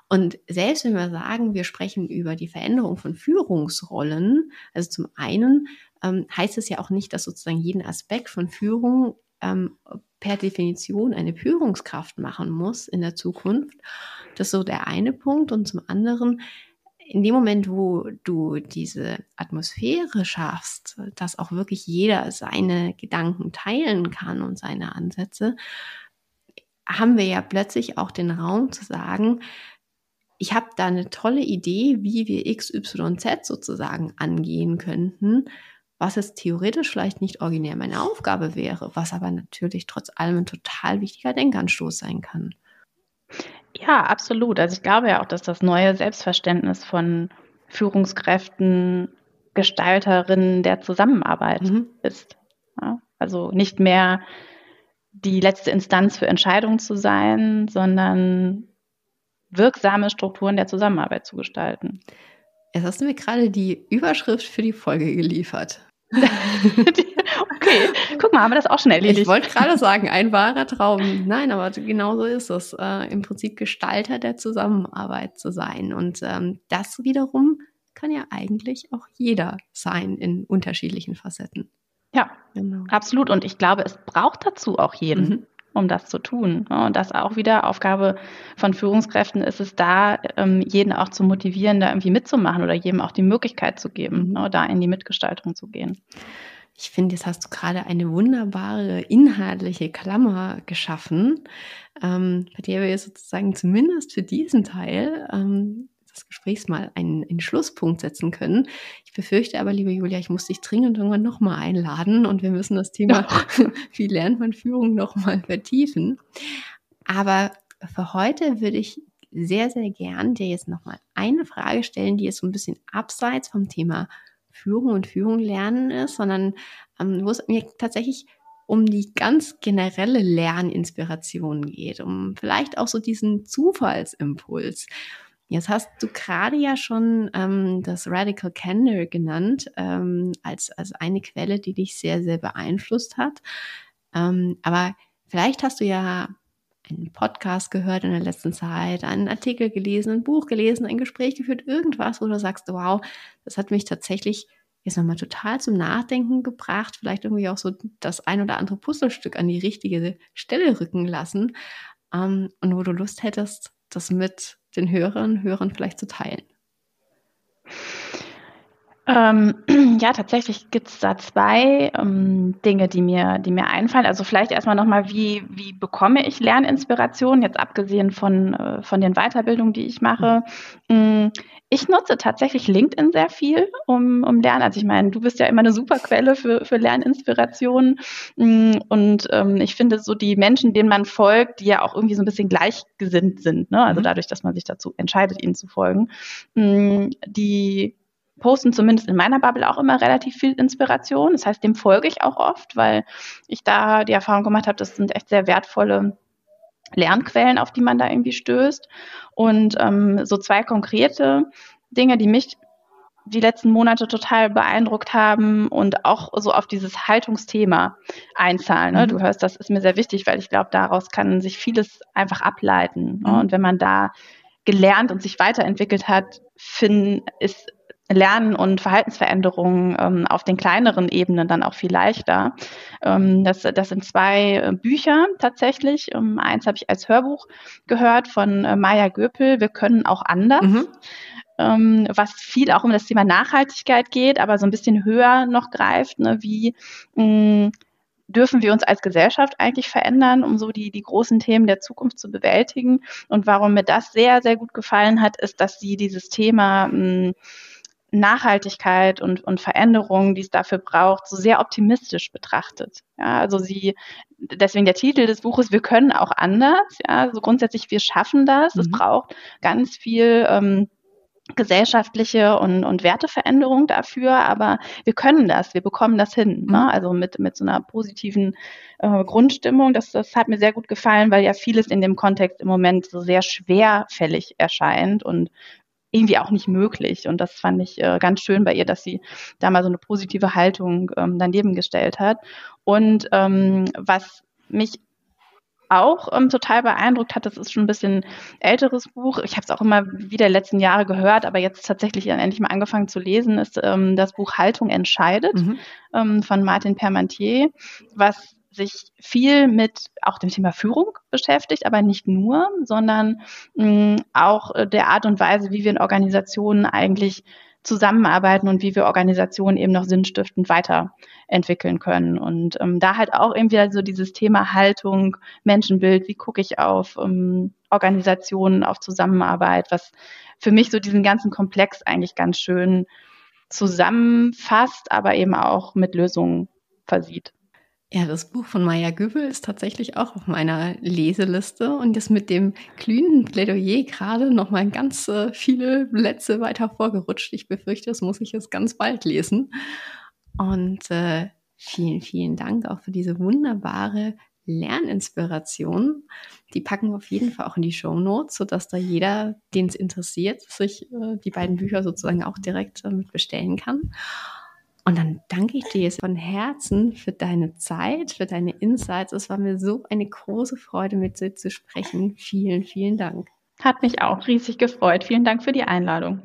Speaker 2: Und selbst wenn wir sagen, wir sprechen über die Veränderung von Führungsrollen, also zum einen ähm, heißt es ja auch nicht, dass sozusagen jeden Aspekt von Führung ähm, per Definition eine Führungskraft machen muss in der Zukunft. Das ist so der eine Punkt. Und zum anderen in dem Moment, wo du diese Atmosphäre schaffst, dass auch wirklich jeder seine Gedanken teilen kann und seine Ansätze, haben wir ja plötzlich auch den Raum zu sagen, ich habe da eine tolle Idee, wie wir XYZ sozusagen angehen könnten, was es theoretisch vielleicht nicht originär meine Aufgabe wäre, was aber natürlich trotz allem ein total wichtiger Denkanstoß sein kann.
Speaker 3: Ja, absolut. Also ich glaube ja auch, dass das neue Selbstverständnis von Führungskräften, Gestalterinnen der Zusammenarbeit mhm. ist. Ja, also nicht mehr die letzte Instanz für Entscheidungen zu sein, sondern wirksame Strukturen der Zusammenarbeit zu gestalten.
Speaker 2: Jetzt hast du mir gerade die Überschrift für die Folge geliefert. *laughs* *laughs*
Speaker 3: okay, guck mal, haben wir das auch schnell erledigt.
Speaker 2: Ich wollte gerade sagen, ein wahrer Traum. Nein, aber genau so ist es. Äh, Im Prinzip Gestalter der Zusammenarbeit zu sein. Und ähm, das wiederum kann ja eigentlich auch jeder sein in unterschiedlichen Facetten.
Speaker 3: Ja, genau. absolut. Und ich glaube, es braucht dazu auch jeden. Mhm um das zu tun. Und das auch wieder Aufgabe von Führungskräften ist es da, ähm, jeden auch zu motivieren, da irgendwie mitzumachen oder jedem auch die Möglichkeit zu geben, mhm. da in die Mitgestaltung zu gehen.
Speaker 2: Ich finde, jetzt hast du gerade eine wunderbare inhaltliche Klammer geschaffen, ähm, bei der wir sozusagen zumindest für diesen Teil ähm, des Gesprächs mal einen, einen, Schlusspunkt setzen können. Ich befürchte aber, liebe Julia, ich muss dich dringend irgendwann nochmal einladen und wir müssen das Thema, *laughs* wie lernt man Führung, nochmal vertiefen. Aber für heute würde ich sehr, sehr gern dir jetzt nochmal eine Frage stellen, die jetzt so ein bisschen abseits vom Thema Führung und Führung lernen ist, sondern ähm, wo es mir tatsächlich um die ganz generelle Lerninspiration geht, um vielleicht auch so diesen Zufallsimpuls. Jetzt hast du gerade ja schon ähm, das Radical Candor genannt ähm, als, als eine Quelle, die dich sehr, sehr beeinflusst hat. Ähm, aber vielleicht hast du ja einen Podcast gehört in der letzten Zeit, einen Artikel gelesen, ein Buch gelesen, ein Gespräch geführt, irgendwas, wo du sagst, wow, das hat mich tatsächlich jetzt nochmal total zum Nachdenken gebracht, vielleicht irgendwie auch so das ein oder andere Puzzlestück an die richtige Stelle rücken lassen ähm, und wo du Lust hättest, das mit den Hörern, Hörern vielleicht zu teilen.
Speaker 3: Ähm, *clears throat* ja, tatsächlich gibt es da zwei ähm, Dinge, die mir, die mir einfallen. Also vielleicht erstmal nochmal, wie, wie bekomme ich Lerninspiration, jetzt abgesehen von, äh, von den Weiterbildungen, die ich mache. Mhm. Ich nutze tatsächlich LinkedIn sehr viel, um, um Lernen. Also ich meine, du bist ja immer eine super Quelle für, für Lerninspiration. Mm, und ähm, ich finde so die Menschen, denen man folgt, die ja auch irgendwie so ein bisschen gleichgesinnt sind, ne? also mhm. dadurch, dass man sich dazu entscheidet, ihnen zu folgen, mm, die posten zumindest in meiner Bubble auch immer relativ viel Inspiration. Das heißt, dem folge ich auch oft, weil ich da die Erfahrung gemacht habe, das sind echt sehr wertvolle Lernquellen, auf die man da irgendwie stößt. Und ähm, so zwei konkrete Dinge, die mich die letzten Monate total beeindruckt haben und auch so auf dieses Haltungsthema einzahlen. Ne? Mhm. Du hörst, das ist mir sehr wichtig, weil ich glaube, daraus kann sich vieles einfach ableiten. Ne? Mhm. Und wenn man da gelernt und sich weiterentwickelt hat, find, ist Lernen und Verhaltensveränderungen ähm, auf den kleineren Ebenen dann auch viel leichter. Ähm, das, das sind zwei äh, Bücher tatsächlich. Ähm, eins habe ich als Hörbuch gehört von äh, Maya Göpel, Wir können auch anders. Mhm. Ähm, was viel auch um das Thema Nachhaltigkeit geht, aber so ein bisschen höher noch greift, ne, wie mh, mm, dürfen wir uns als Gesellschaft eigentlich verändern, um so die, die großen Themen der Zukunft zu bewältigen. Und warum mir das sehr, sehr gut gefallen hat, ist, dass sie dieses Thema mh, mm, Nachhaltigkeit und, und Veränderungen, die es dafür braucht, so sehr optimistisch betrachtet. Ja, also sie, deswegen der Titel des Buches, wir können auch anders. Ja, so also grundsätzlich, wir schaffen das. Mhm. Es braucht ganz viel ähm, gesellschaftliche und, und Werteveränderung dafür, aber wir können das, wir bekommen das hin. Ne? Mhm. Also mit, mit so einer positiven äh, Grundstimmung. Das, das hat mir sehr gut gefallen, weil ja vieles in dem Kontext im Moment so sehr schwerfällig erscheint und irgendwie auch nicht möglich. Und das fand ich äh, ganz schön bei ihr, dass sie da mal so eine positive Haltung ähm, daneben gestellt hat. Und ähm, was mich auch ähm, total beeindruckt hat, das ist schon ein bisschen älteres Buch. Ich habe es auch immer wieder letzten Jahre gehört, aber jetzt tatsächlich endlich mal angefangen zu lesen, ist ähm, das Buch Haltung entscheidet mhm. ähm, von Martin Permantier, was sich viel mit auch dem Thema Führung beschäftigt, aber nicht nur, sondern mh, mm, auch äh, der Art und Weise, wie wir in Organisationen eigentlich zusammenarbeiten und wie wir Organisationen eben noch sinnstiftend weiterentwickeln können. Und ähm, da halt auch irgendwie so dieses Thema Haltung, Menschenbild, wie gucke ich auf ähm, Organisationen, auf Zusammenarbeit, was für mich so diesen ganzen Komplex eigentlich ganz schön zusammenfasst, aber eben auch mit Lösungen versieht.
Speaker 2: Ja, das Buch von Maya Gübel ist tatsächlich auch auf meiner Leseliste und ist mit dem glühenden Plädoyer gerade noch mal ganz äh, viele Plätze weiter vorgerutscht. Ich befürchte, das muss ich jetzt ganz bald lesen. Und äh, vielen, vielen Dank auch für diese wunderbare Lerninspiration. Die packen wir auf jeden Fall auch in die Show Notes, sodass da jeder, den es interessiert, sich äh, die beiden Bücher sozusagen auch direkt damit bestellen kann. Und dann danke ich dir jetzt von Herzen für deine Zeit, für deine Insights. Es war mir so eine große Freude, mit dir zu sprechen. Vielen, vielen Dank.
Speaker 3: Hat mich auch riesig gefreut. Vielen Dank für die Einladung.